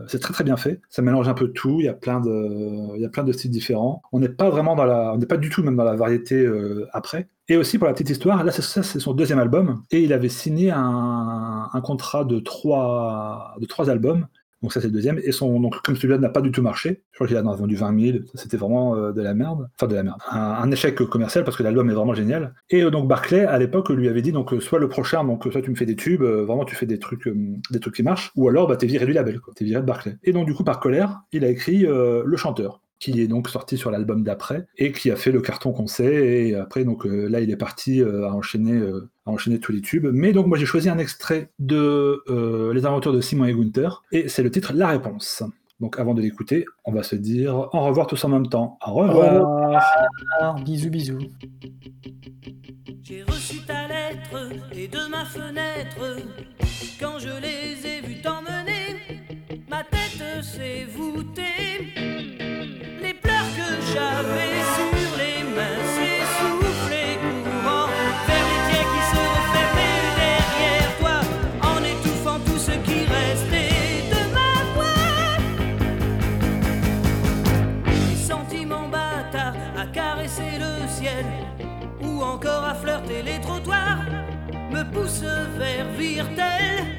Speaker 2: c'est très très bien fait. Ça mélange un peu tout. Il y a plein de, il y a plein de styles différents. On n'est pas vraiment dans la, on n'est pas du tout même dans la variété euh, après. Et aussi pour la petite histoire, là c'est son deuxième album et il avait signé un, un contrat de trois, de trois albums. Donc ça c'est le deuxième. Et son, donc comme celui-là n'a pas du tout marché, je crois qu'il a vendu 20 000. Ça, C'était vraiment euh, de la merde. Enfin de la merde. Un, échec commercial parce que l'album est vraiment génial. Et euh, donc Barclay à l'époque lui avait dit euh, soit le prochain, donc soit tu me fais des tubes, vraiment tu fais des trucs, des trucs qui marchent, ou alors bah, t'es viré du label, quoi. T'es viré de Barclay. Et donc du coup par colère, il a écrit Le Chanteur qui est donc sorti sur l'album d'après et qui a fait le carton qu'on sait. Et après donc euh, là il est parti euh, à enchaîner euh, à enchaîner tous les tubes. Mais donc moi j'ai choisi un extrait de euh, Les aventures de Simon et Gunther et c'est le titre La réponse. Donc avant de l'écouter on va se dire au revoir tous en même temps. Au revoir,
Speaker 3: Bisous, bisous.
Speaker 12: J'ai reçu ta lettre et de ma fenêtre, quand je les ai vus t'emmener, ma tête s'est voûtée. Encore à flirter les trottoirs, me pousse vers Virtel.